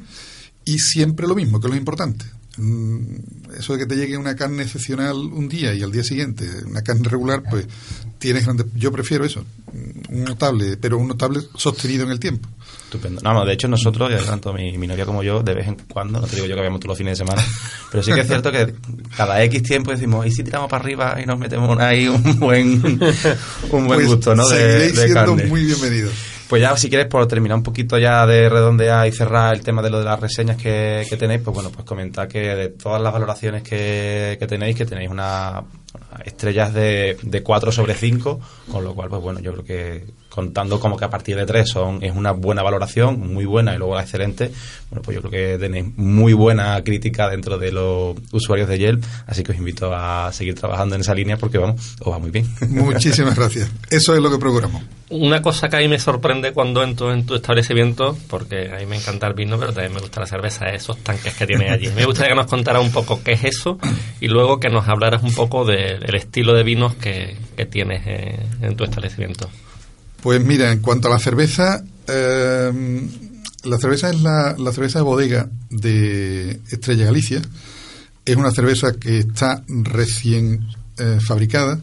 y siempre lo mismo, que es lo importante. Mm, Eso de que te llegue una carne excepcional un día y al día siguiente una carne regular, pues tienes grande. Yo prefiero eso, un notable, pero un notable sostenido en el tiempo. Estupendo. No, no, de hecho nosotros, tanto mi, mi novia como yo, de vez en cuando, no te digo yo que vemos todos los fines de semana, [LAUGHS] pero sí que es cierto que cada X tiempo decimos, ¿y si tiramos para arriba y nos metemos ahí un buen, [LAUGHS] un buen Pues gusto, ¿no? De, seguiréis de siendo carne. muy bienvenidos. Pues ya, si quieres, por terminar un poquito ya de redondear y cerrar el tema de lo de las reseñas que, que tenéis, pues bueno, pues comentar que de todas las valoraciones que, que tenéis, que tenéis una, estrellas de, de 4 sobre 5, con lo cual, pues bueno, yo creo que contando como que a partir de 3 son, es una buena valoración, muy buena y luego la excelente, bueno, pues yo creo que tenéis muy buena crítica dentro de los usuarios de Yelp, así que os invito a seguir trabajando en esa línea porque, vamos, os va muy bien. Muchísimas gracias. Eso es lo que procuramos. Una cosa que a mí me sorprende cuando entro en tu establecimiento, porque a mí me encanta el vino, pero también me gusta la cerveza, es esos tanques que tiene allí. Me gustaría que nos contara un poco qué es eso y luego que nos hablaras un poco de- del estilo de vinos que, tienes eh, en tu establecimiento. Pues mira, en cuanto a la cerveza, eh, la cerveza es la, la cerveza de bodega de Estrella Galicia. Es una cerveza que está recién eh, fabricada.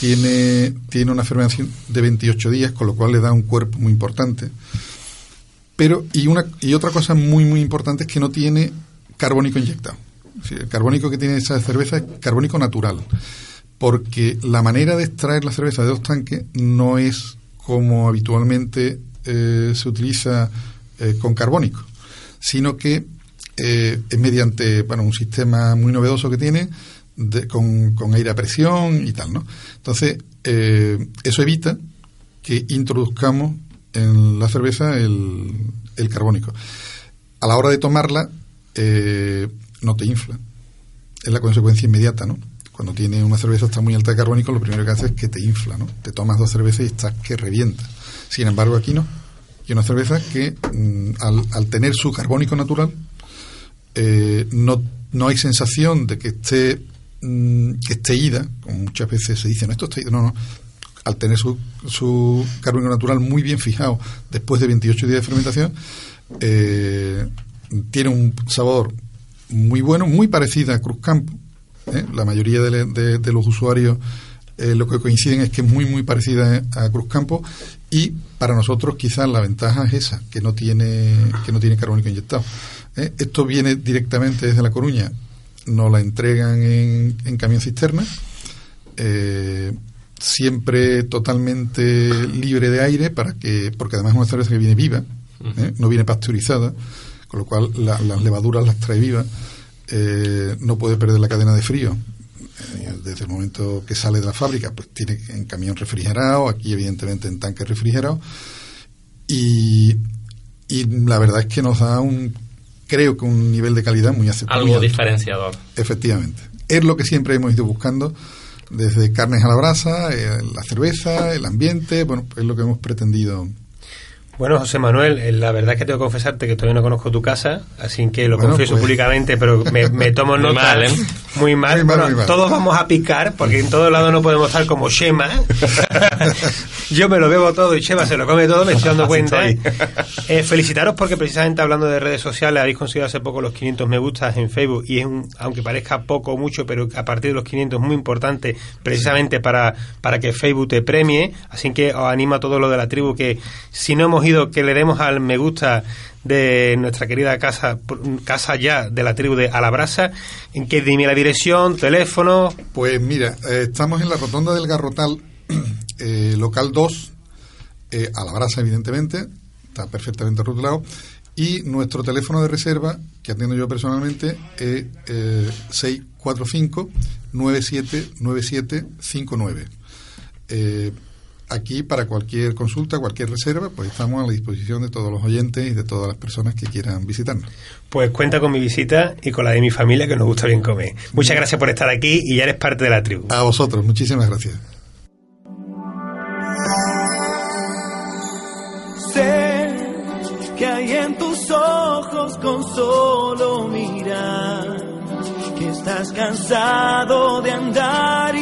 Tiene, tiene una fermentación de 28 días, con lo cual le da un cuerpo muy importante. Pero, y, una, y otra cosa muy, muy importante es que no tiene carbónico inyectado. El carbónico que tiene esa cerveza es carbónico natural. Porque la manera de extraer la cerveza de dos tanques no es como habitualmente eh, se utiliza eh, con carbónico, sino que eh, es mediante bueno, un sistema muy novedoso que tiene con, con aire a presión y tal. ¿no? Entonces, eso evita que introduzcamos en la cerveza el, el carbónico. A la hora de tomarla, no te infla. Es la consecuencia inmediata, ¿no? Cuando tiene una cerveza está muy alta de carbónico, lo primero que hace es que te infla, ¿no? Te tomas dos cervezas y estás que revienta. Sin embargo, aquí no. Y una cerveza que, mm, al, tener su carbónico natural, eh, no, no hay sensación de que esté mm, que esté ida, como muchas veces se dice, no, esto está ida, no, no. Al tener su, su natural muy bien fijado después de 28 días de fermentación, eh, tiene un sabor muy bueno, muy parecida a Cruzcampo. ¿eh? La mayoría de, de- de los usuarios eh, lo que coinciden es que es muy, muy parecida a Cruzcampo y para nosotros quizás la ventaja es esa, que no tiene, que no tiene carbónico inyectado. ¿eh? Esto viene directamente desde La Coruña, nos la entregan en, en camión cisterna, eh, siempre totalmente libre de aire, para que porque además es una cerveza que viene viva, ¿eh? no viene pasteurizada, con lo cual la- las levaduras las trae vivas, eh, no puede perder la cadena de frío. Eh, Desde el momento que sale de la fábrica, pues tiene en camión refrigerado, aquí evidentemente en tanque refrigerado, y, y la verdad es que nos da un, creo que un nivel de calidad muy aceptable. Algo diferenciador. Efectivamente. Es lo que siempre hemos ido buscando, desde carnes a la brasa, eh, la cerveza, el ambiente, bueno, es lo que hemos pretendido. Bueno, José Manuel, eh, la verdad es que tengo que confesarte que todavía no conozco tu casa, así que lo Bueno, confieso pues- públicamente, pero me, me tomo [LAUGHS] Muy nota. mal, ¿eh? Muy mal. Muy mal, Bueno, muy mal. Todos vamos a picar, porque en todos lados no podemos estar como Shema. [LAUGHS] Yo me lo bebo todo y Shema se lo come todo, me estoy dando [LAUGHS] cuenta. estoy. Eh, felicitaros porque precisamente hablando de redes sociales habéis conseguido hace poco los 500 me gustas en Facebook y es un, aunque parezca poco o mucho, pero a partir de los 500 es muy importante precisamente para, para que Facebook te premie. Así que os animo a todo lo de la tribu que si no hemos que le demos al me gusta de nuestra querida casa casa ya de la tribu de Alabrasa en que dime la dirección teléfono Pues mira, eh, estamos en la rotonda del Garrotal, [CLEARS THROAT] eh, local 2, eh, a la brasa evidentemente, está perfectamente rotulado, y nuestro teléfono de reserva, que atiendo yo personalmente, es eh, 645-979759. Eh, aquí, para cualquier consulta, cualquier reserva, pues estamos a la disposición de todos los oyentes y de todas las personas que quieran visitarnos. pues cuenta con mi visita y con la de mi familia que nos gusta bien comer muchas gracias por estar aquí y ya eres parte de la tribu A vosotros, muchísimas gracias. Sé que hay en tus ojos con solo mirar que estás cansado de andar y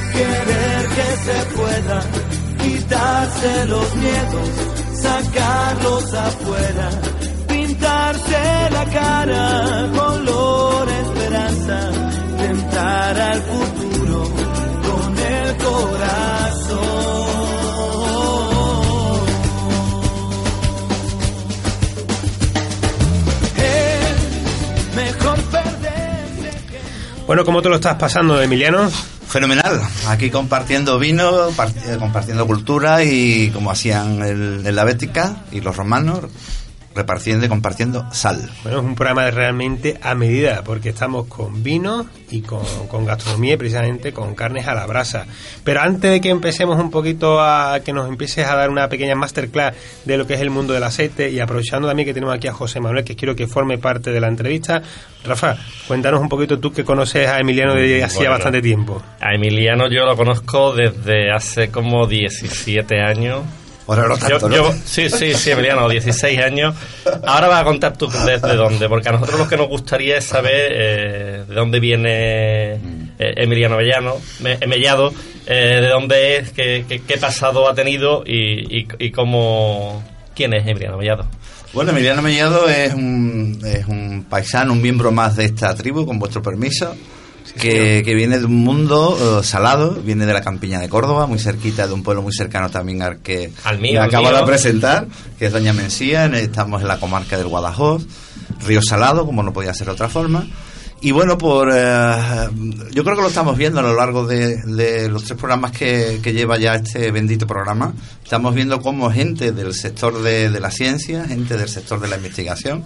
querer que se pueda, quitarse los miedos, sacarlos afuera, pintarse la cara color esperanza, tentar al futuro con el corazón. Bueno, ¿cómo te lo estás pasando, Emiliano? Fenomenal, aquí compartiendo vino, eh, compartiendo cultura y como hacían el- en la Bética y los romanos, repartiendo y compartiendo sal. Bueno, es un programa de realmente a medida, porque estamos con vino y con, con gastronomía y precisamente con carnes a la brasa. Pero antes de que empecemos un poquito a que nos empieces a dar una pequeña masterclass de lo que es el mundo del aceite y aprovechando también que tenemos aquí a José Manuel, que quiero que forme parte de la entrevista, Rafa, cuéntanos un poquito tú que conoces a Emiliano de hacía Bueno. bastante tiempo. A Emiliano yo lo conozco desde hace como 17 años. Ahora no Yo- tanto, ¿no? yo- sí, sí, sí, Emiliano, 16 años. Ahora vas a contar tú desde dónde, porque a nosotros lo que nos gustaría es saber eh, de dónde viene eh, Emiliano Mellano, Me- eh, Mellado, eh, de dónde es, qué, qué- qué pasado ha tenido y, y- y cómo... ¿Quién es Emiliano Mellado? Bueno, Emiliano Mellado es un, es un paisano, un miembro más de esta tribu, con vuestro permiso, que, que viene de un mundo eh, salado, viene de la campiña de Córdoba, muy cerquita de un pueblo muy cercano también al que Al mío, me al acabo mío. de presentar, que es Doña Mencía, en- estamos en la comarca del Guadajoz, Río Salado, como no podía ser de otra forma. Y bueno, por eh, yo creo que lo estamos viendo a lo largo de, de los tres programas que, que lleva ya este bendito programa. Estamos viendo cómo gente del sector de, de la ciencia, gente del sector de la investigación,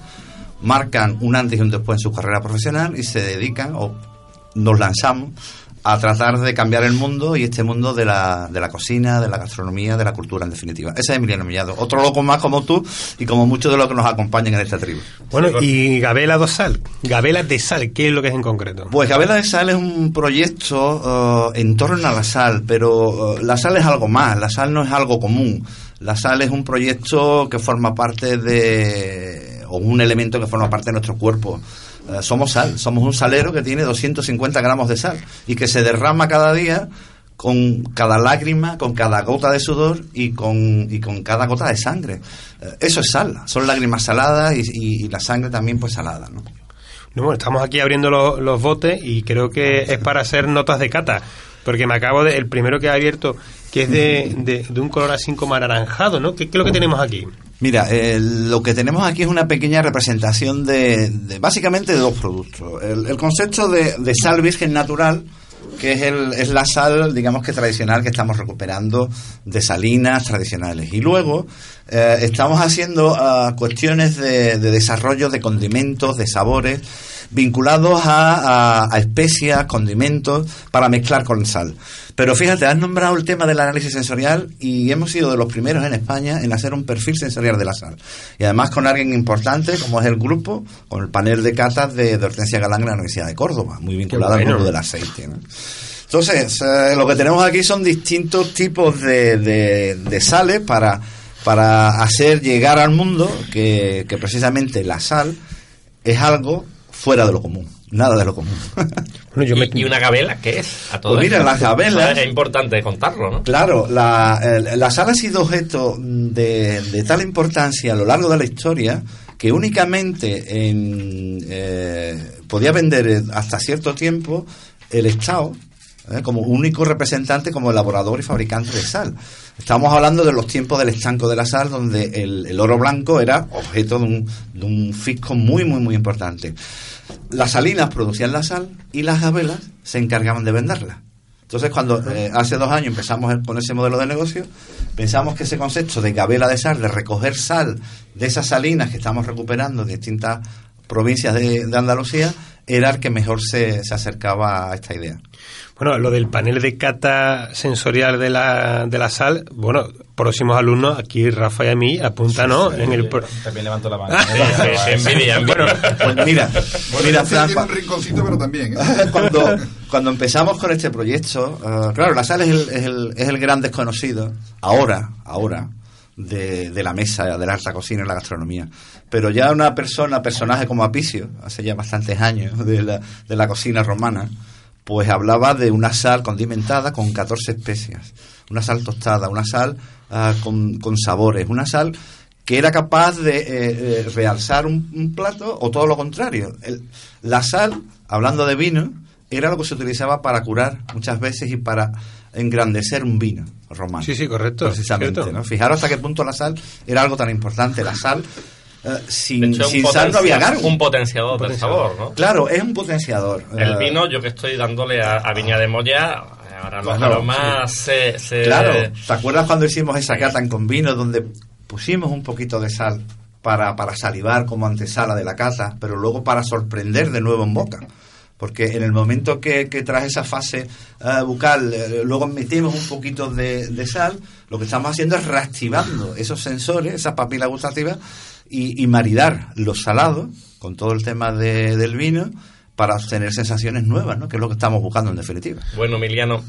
marcan un antes y un después en su carrera profesional y se dedican o nos lanzamos a tratar de cambiar el mundo y este mundo de la, de la cocina, de la gastronomía, de la cultura en definitiva. Ese es Emiliano Millado, otro loco más como tú y como muchos de los que nos acompañan en esta tribu. Bueno, y Gabela de Sal, Gabela de Sal, ¿qué es lo que es en concreto? Pues Gabela de Sal es un proyecto eh, en torno a la sal, pero eh, la sal es algo más, la sal no es algo común. La sal es un proyecto que forma parte de, o un elemento que forma parte de nuestro cuerpo. Eh, somos sal, somos un salero que tiene 250 gramos de sal y que se derrama cada día con cada lágrima, con cada gota de sudor y con, y con cada gota de sangre. Eh, eso es sal, son lágrimas saladas y, y- y la sangre también pues salada, ¿no? No, bueno, estamos aquí abriendo lo- los botes y creo que es para hacer notas de cata. Porque me acabo de. El primero que he abierto, que es de, de, un color así como anaranjado, ¿no? ¿Qué, es lo que tenemos aquí? Mira, eh, lo que tenemos aquí es una pequeña representación de, básicamente de dos productos. El, el concepto de, sal virgen natural, que es, el, es la sal, digamos que tradicional que estamos recuperando de salinas tradicionales. Y luego eh, estamos haciendo ah, cuestiones de, de desarrollo de condimentos, de sabores, vinculados a, a- a especias, condimentos, para mezclar con sal. Pero fíjate, has nombrado el tema del análisis sensorial y hemos sido de los primeros en España en hacer un perfil sensorial de la sal. Y además con alguien importante como es el grupo, con el panel de catas de, de Hortensia Galán en la Universidad de Córdoba, muy vinculado bueno. al mundo del aceite. ¿no? Entonces, eh, lo que tenemos aquí son distintos tipos de, de- de sales para, para hacer llegar al mundo que, que precisamente la sal es algo fuera de lo común, nada de lo común. [LAUGHS] Bueno, yo me- ¿Y, una gabela qué es? A todo Pues mira, esto? las gabelas- Es importante contarlo, ¿no? Claro, la, el- la sal ha sido objeto de, de tal importancia a lo largo de la historia que únicamente en, eh, podía vender eh, hasta cierto tiempo el Estado eh, como único representante, como elaborador y fabricante de sal. Estamos hablando de los tiempos del estanco de la sal, donde el, el oro blanco era objeto de un, de un fisco muy, muy, muy importante. Las salinas producían la sal y las gabelas se encargaban de venderla. Entonces, cuando eh, hace dos años empezamos con ese modelo de negocio, pensamos que ese concepto de gabela de sal, de recoger sal de esas salinas que estamos recuperando de distintas provincias de, de Andalucía, era el que mejor se, se acercaba a esta idea. Bueno, lo del panel de cata sensorial de la, de la sal, bueno, próximos alumnos, aquí Rafa y a mí, apúntanos en el... pro- También levanto la mano. [LAUGHS] Sí, sí, sí, envidia, envidia. Pues mira, mira, Bueno, Fran, tiene un rinconcito, pero también. ¿eh? [LAUGHS] cuando, cuando empezamos con este proyecto, eh, claro, la sal es el, es, el, es el gran desconocido, ahora, ahora, de, de la mesa, de la alta cocina y la gastronomía. Pero ya una persona, personaje como Apicio, hace ya bastantes años de la, de la cocina romana, pues hablaba de una sal condimentada con 14 especias, una sal tostada, una sal ah, con, con sabores, una sal que era capaz de eh, eh, realzar un, un plato o todo lo contrario. El- la sal, hablando de vino, era lo que se utilizaba para curar muchas veces y para engrandecer un vino romano. Sí, sí, correcto, Precisamente. ¿no? Fijaros hasta qué punto la sal era algo tan importante. La sal, eh, sin, hecho, sal no había. Un potenciador del sabor, ¿no? Claro, es un potenciador. El Eh, vino, yo que estoy dándole a, a Viña de Moya, ahora los Claro, aromas se, se- Claro, ¿te acuerdas cuando hicimos esa cata en con vino donde pusimos un poquito de sal para, para salivar como antesala de la cata, pero luego para sorprender de nuevo en boca? Porque en el momento que, que tras esa fase eh, bucal eh, luego metimos un poquito de, de sal, lo que estamos haciendo es reactivando esos sensores, esas papilas gustativas y, y maridar los salados con todo el tema de- del vino para obtener sensaciones nuevas, ¿no? que es lo que estamos buscando en definitiva. Bueno, Emiliano,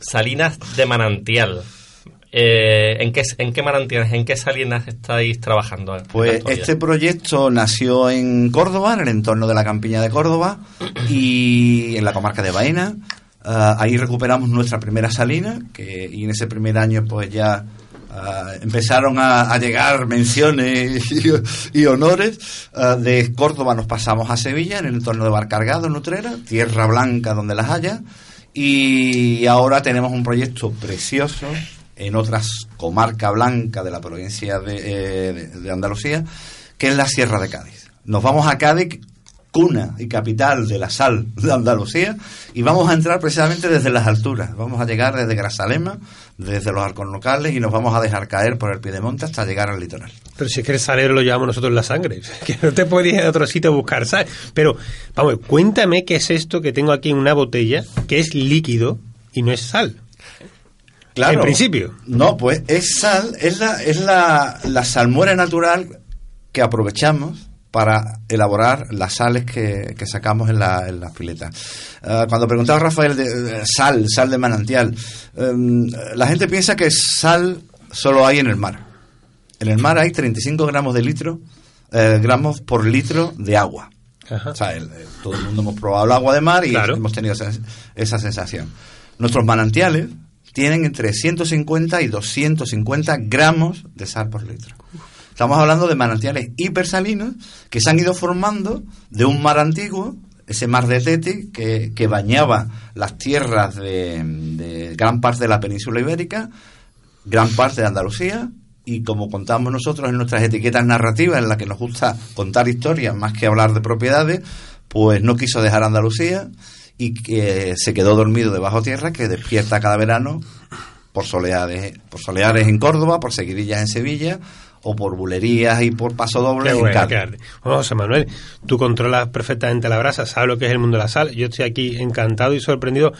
salinas de manantial. Eh, ¿en, qué, ¿En qué manantiales, en qué salinas estáis trabajando? Pues este proyecto nació en Córdoba, en el entorno de la campiña de Córdoba [CLEARS THROAT] y en la comarca de Baena. Ah, ahí recuperamos nuestra primera salina que, y en ese primer año pues ya ah, empezaron a, a llegar menciones [LAUGHS] y, honores. Ah, de Córdoba nos pasamos a Sevilla, en el entorno de Barcargado, Nutrera, tierra blanca donde las haya. Y ahora tenemos un proyecto precioso en otras comarca blanca de la provincia de, eh, de- de Andalucía, que es la Sierra de Cádiz. Nos vamos a Cádiz, cuna y capital de la sal de Andalucía, y vamos a entrar precisamente desde las alturas. Vamos a llegar desde Grazalema, desde los arcos locales, y nos vamos a dejar caer por el Piedemonte hasta llegar al litoral. Pero si es que el salero lo llevamos nosotros en la sangre, [LAUGHS] que no te puedes ir a otro sitio a buscar sal. Pero, vamos, cuéntame qué es esto que tengo aquí en una botella, que es líquido y no es sal. En principio. No, pues es sal, es la, es la, la salmuera natural que aprovechamos para elaborar las sales que, que sacamos en, la, en las piletas. Ah, cuando preguntaba Rafael de, sal, sal de manantial, em, la gente piensa que sal solo hay en el mar. En el mar hay 35 gramos de litro, eh, gramos por litro de agua. O sea, el- el- todo el mundo hemos probado el agua de mar y hemos tenido esa, esa sensación. Nuestros manantiales tienen entre 150 y 250 gramos de sal por litro. Estamos hablando de manantiales hipersalinos que se han ido formando de un mar antiguo, ese mar de Teti, que, que bañaba las tierras de, de gran parte de la península ibérica, gran parte de Andalucía, y como contamos nosotros en nuestras etiquetas narrativas, en las que nos gusta contar historias más que hablar de propiedades, pues no quiso dejar Andalucía y que se quedó dormido debajo tierra, que despierta cada verano por soleares, por soleares en Córdoba, por seguidillas en Sevilla, o por bulerías y por pasodobles en bueno, Cádiz. José Manuel, tú controlas perfectamente la brasa, sabes lo que es el mundo de la sal. Yo estoy aquí encantado y sorprendido.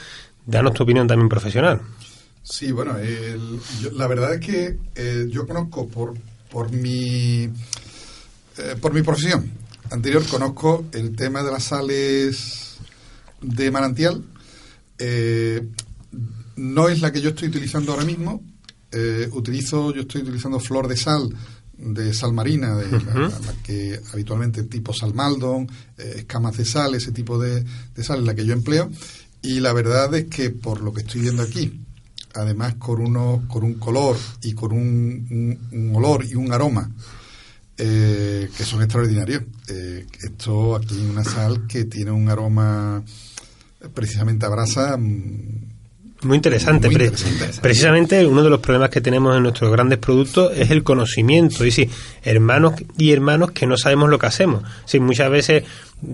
Danos tu opinión también profesional. Sí, bueno, el- yo- la verdad es que eh, yo conozco por, por mi eh, por mi profesión anterior conozco el tema de las sales de manantial. Eh, no es la que yo estoy utilizando ahora mismo. Eh, utilizo, yo estoy utilizando flor de sal de sal marina, de la- que habitualmente tipo salmaldon, eh, escamas de sal, ese tipo de, de sal es la que yo empleo. Y la verdad es que por lo que estoy viendo aquí, además con uno, con un color y con un, un- un olor y un aroma eh, que son extraordinarios. Eh, esto aquí hay una sal que tiene un aroma precisamente a brasa. Muy interesante. Muy Pre- interesante. Precisamente uno de los problemas que tenemos en nuestros grandes productos es el conocimiento. Y sí, hermanos y hermanos que no sabemos lo que hacemos. Sí, muchas veces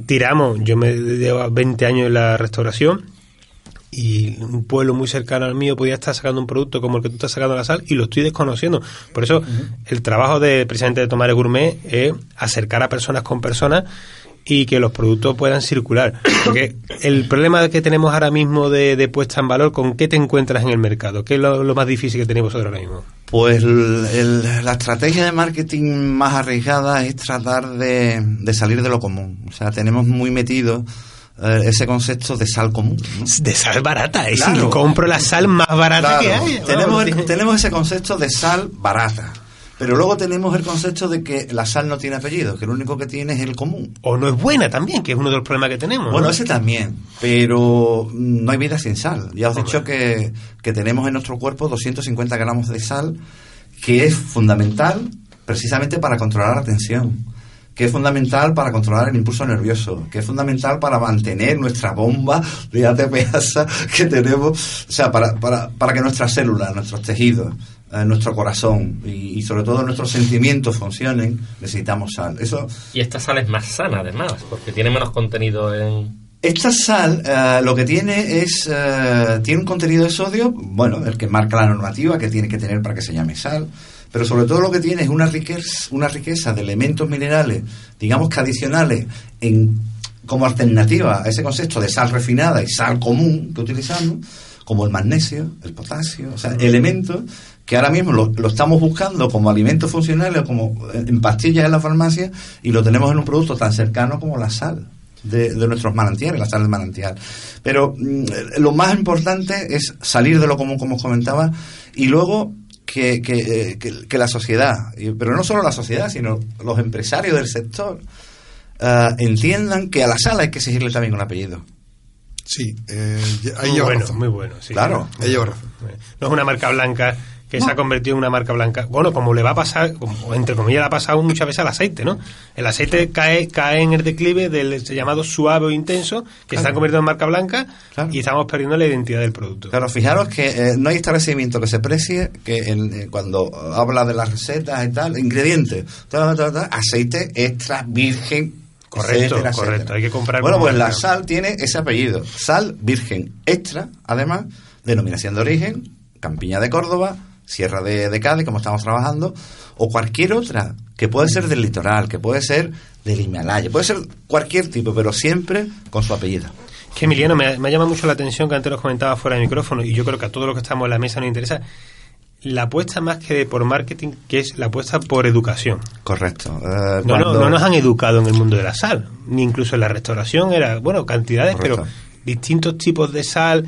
tiramos, yo me llevo 20 años en la restauración y un pueblo muy cercano al mío podía estar sacando un producto como el que tú estás sacando la sal y lo estoy desconociendo. Por eso el trabajo de precisamente de Tomar Gourmet es acercar a personas con personas y que los productos puedan circular. Porque el problema que tenemos ahora mismo de, de puesta en valor, ¿con qué te encuentras en el mercado? ¿Qué es lo, lo más difícil que tenéis vosotros ahora mismo? Pues el- el- la estrategia de marketing más arriesgada es tratar de, de salir de lo común. O sea, tenemos muy metido eh, ese concepto de sal común. ¿no? De sal barata, es Claro. decir, compro la sal más barata Claro, que hay. Tenemos, tenemos ese concepto de sal barata. Pero luego tenemos el concepto de que la sal no tiene apellido, que lo único que tiene es el común. O no es buena también, que es uno de los problemas que tenemos. Bueno, ¿no? ese también, pero mm, no hay vida sin sal. Ya os he dicho que, que tenemos en nuestro cuerpo 250 gramos de sal, que es fundamental precisamente para controlar la tensión, que es fundamental para controlar el impulso nervioso, que es fundamental para mantener nuestra bomba de ATPasa que tenemos, o sea, para, para, para que nuestras células, nuestros tejidos, eh, nuestro corazón y, y sobre todo nuestros sentimientos funcionen, necesitamos sal. Eso Y esta sal es más sana, además, porque tiene menos contenido en... Esta sal eh, lo que tiene es eh, tiene un contenido de sodio, bueno, el que marca la normativa que tiene que tener para que se llame sal, pero sobre todo lo que tiene es una riqueza, una riqueza de elementos minerales, digamos que adicionales en como alternativa a ese concepto de sal refinada y sal común que utilizamos, como el magnesio, el potasio, o sea, elementos que ahora mismo lo, lo estamos buscando como alimentos funcionales o como en pastillas en la farmacia y lo tenemos en un producto tan cercano como la sal de, de nuestros manantiales, la sal del manantial. Pero mm, lo más importante es salir de lo común, como os comentaba, y luego que, que, que- que la sociedad, y- pero no solo la sociedad, sino los empresarios del sector, eh, entiendan que a la sal hay que exigirle también un apellido. Sí, eh, ahí muy lleva bueno, razón. muy bueno. sí. Claro. Ahí lleva razón. No es una marca blanca que se ha convertido en una marca blanca. Bueno, como le va a pasar, como, entre comillas, le ha pasado muchas veces al aceite, ¿no? El aceite cae, cae en el declive del llamado suave o intenso, que se está convirtiendo en marca blanca y estamos perdiendo la identidad del producto. Claro, fijaros que eh, no hay establecimiento que se precie que en- eh, cuando habla de las recetas y tal, ingredientes, ta, ta, ta, aceite extra virgen. Correcto, etcétera, correcto. etcétera. Hay que comprar Bueno, pues la sal tiene ese apellido, sal virgen extra, además, denominación de origen, Campiña de Córdoba, Sierra de, de Cádiz, como estamos trabajando, o cualquier otra, que puede ser del litoral, que puede ser del Himalaya, puede ser cualquier tipo, pero siempre con su apellido. Que Emiliano, me, me llama mucho la atención que antes nos comentaba fuera de micrófono, y yo creo que a todos los que estamos en la mesa nos interesa, la apuesta más que por marketing, que es la apuesta por educación. Correcto. Eh, No, no, cuando- no nos han educado en el mundo de la sal, ni incluso en la restauración era, bueno, cantidades, Correcto. pero distintos tipos de sal.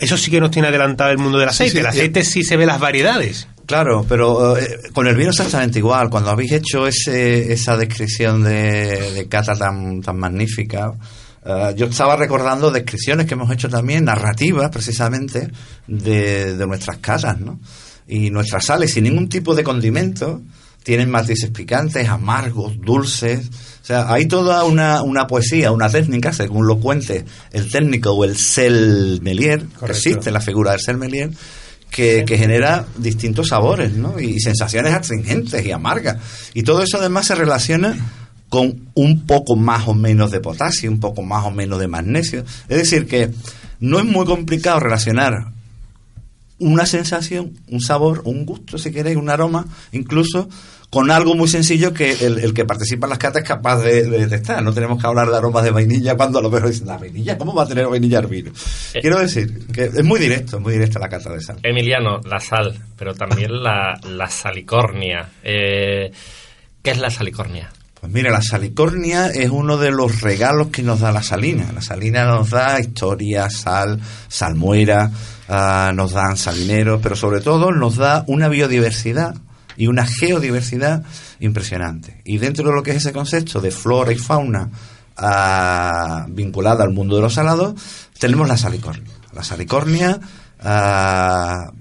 Eso sí que nos tiene adelantado el mundo del aceite. sí, el aceite sí se ve las variedades. Claro, pero eh, con el vino exactamente igual. Cuando habéis hecho ese, esa descripción de, de cata tan, tan magnífica, eh, yo estaba recordando descripciones que hemos hecho también, narrativas precisamente, de, de nuestras catas, ¿no? Y nuestras sales, sin ningún tipo de condimento, tienen matices picantes, amargos, dulces. O sea, hay toda una, una poesía, una técnica, según lo cuente el técnico o el selmelier, que existe la figura del selmelier, que, que genera distintos sabores, ¿no? Y sensaciones astringentes y amargas. Y todo eso además se relaciona con un poco más o menos de potasio, un poco más o menos de magnesio. Es decir, que no es muy complicado relacionar una sensación, un sabor, un gusto, si queréis, un aroma, incluso con algo muy sencillo que el, el que participa en las catas es capaz de, de detectar. No tenemos que hablar de aromas de vainilla cuando a lo mejor dicen, la vainilla, ¿cómo va a tener vainilla el vino? Quiero decir que es muy directo, es muy directa la cata de sal. Emiliano, la sal, pero también la, la salicornia. Eh, ¿Qué es la salicornia? Pues mira, la salicornia es uno de los regalos que nos da la salina. La salina nos da historia, sal, salmuera, ah, nos dan salineros, pero sobre todo nos da una biodiversidad y una geodiversidad impresionante. Y dentro de lo que es ese concepto de flora y fauna ah, vinculada al mundo de los salados, tenemos la salicornia. La salicornia, ah,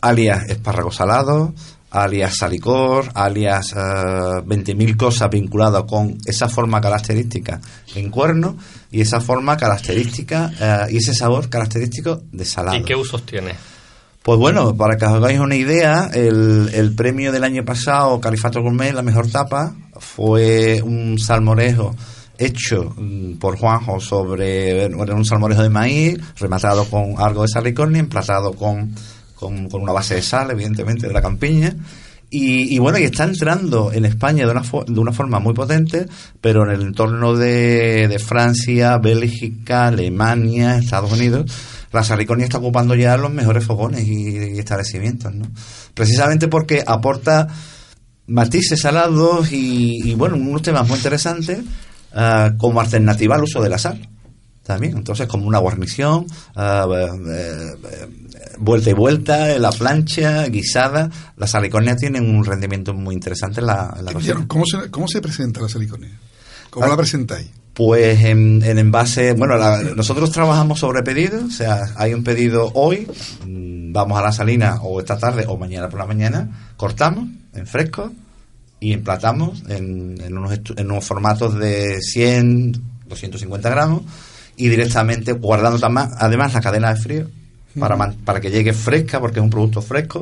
alias espárrago salado, alias salicor, alias eh, 20.000 cosas vinculadas con esa forma característica en cuerno y esa forma característica y ese sabor característico de salado. ¿Y qué usos tiene? Pues bueno, para que os hagáis una idea, el, premio del año pasado, Califato Gourmet, la mejor tapa, fue un salmorejo hecho mm, por Juanjo sobre bueno, un salmorejo de maíz, rematado con algo de salicornia, emplatado con, con, con una base de sal, evidentemente, de la campiña. Y, y bueno, y está entrando en España de una, de una forma muy potente, pero en el entorno de, de Francia, Bélgica, Alemania, Estados Unidos, la salicornia está ocupando ya los mejores fogones y, y establecimientos, ¿no? Precisamente porque aporta matices salados y, y, bueno, unos temas muy interesantes ah, como alternativa al uso de la sal. también. Entonces, como una guarnición, eh, vuelta y vuelta, en la plancha, guisada. Las salicornias tienen un rendimiento muy interesante en la, en la cocina. ¿Cómo se, ¿Cómo se presenta la salicornia? ¿Cómo Ah. la presentáis? Pues en, en envase, bueno, la- nosotros trabajamos sobre pedido, o sea, hay un pedido hoy, mm, vamos a la salina o esta tarde o mañana por la mañana, cortamos en fresco y emplatamos en, en unos, en unos formatos de 100, 250 gramos y directamente guardando además la cadena de frío para, man- para que llegue fresca porque es un producto fresco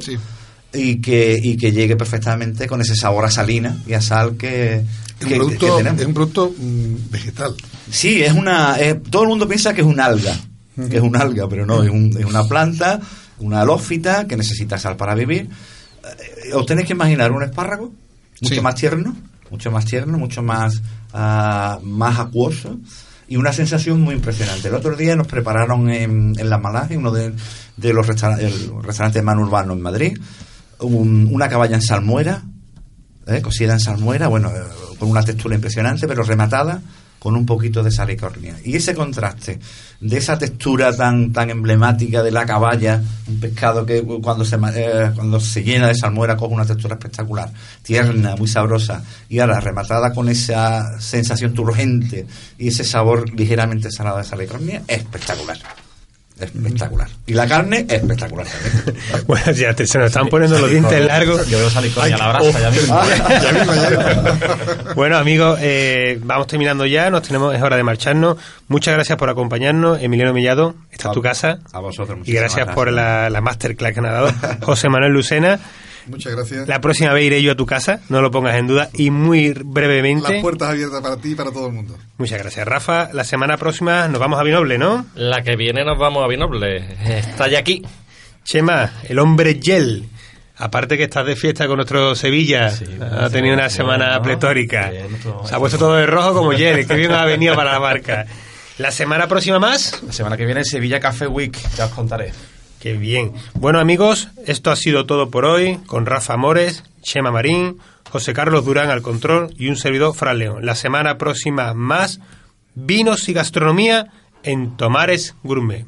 y, que, y que llegue perfectamente con ese sabor a salina y a sal que, Es un que- producto, que tenemos. es un producto mm, vegetal. Sí, es una. todo el mundo piensa que es un alga, que es un alga, pero no, es, un- es una planta, una halófita que necesita sal para vivir. Eh, os tenéis que imaginar un espárrago mucho más tierno, mucho más tierno, mucho más, ah, más acuoso y una sensación muy impresionante. El otro día nos prepararon en, en La Malaje, uno de, de los restaurantes, el restaurante más urbano en Madrid, un- una caballa en salmuera, ¿eh? cocida en salmuera, bueno, eh, con una textura impresionante, pero rematada con un poquito de salicornia. Y ese contraste de esa textura tan tan emblemática de la caballa, un pescado que cuando se eh, cuando se llena de salmuera coge una textura espectacular, tierna, muy sabrosa, y ahora rematada con esa sensación turgente y ese sabor ligeramente salado de salicornia, espectacular. Espectacular. Y la carne, espectacular también. [LAUGHS] Bueno, ya te- se nos están poniendo los dientes largos. Yo veo salicornia a la brasa, [LAUGHS] ya mismo. Ya mismo, ya. [LAUGHS] Bueno, amigos, eh, vamos terminando ya, nos tenemos, es hora de marcharnos. Muchas gracias por acompañarnos. Emiliano Mellado, esta es tu casa. A vosotros, Y muchísimas gracias por la, la masterclass que nos ha dado José Manuel Lucena. Muchas gracias. La próxima vez iré yo a tu casa, no lo pongas en duda. Y muy brevemente, Las puertas abiertas para ti y para todo el mundo. muchas gracias, Rafa. La semana próxima nos vamos a Vinoble, ¿no? La que viene nos vamos a Vinoble. Está ya aquí. Chema, el hombre gel. Aparte que estás de fiesta con nuestro Sevilla, ha tenido una semana pletórica. Se ha puesto todo de rojo como [LAUGHS] gel, que bien ha venido para la marca. La semana próxima más. La semana que viene Sevilla Café Week, ya os contaré. Qué bien. Bueno amigos, esto ha sido todo por hoy con Rafa Amores, Chema Marín, José Carlos Durán al control y un servidor Fran León. La semana próxima más vinos y gastronomía en Tomares Gourmet.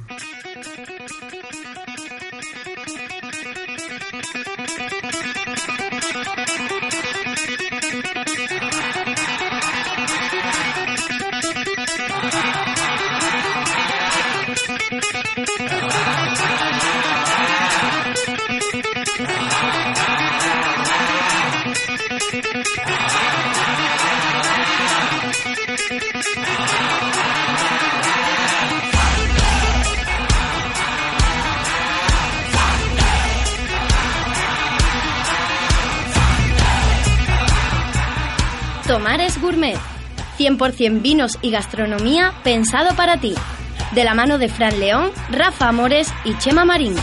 Gourmet. 100% vinos y gastronomía pensado para ti. De la mano de Fran León, Rafa Amores y Chema Marín.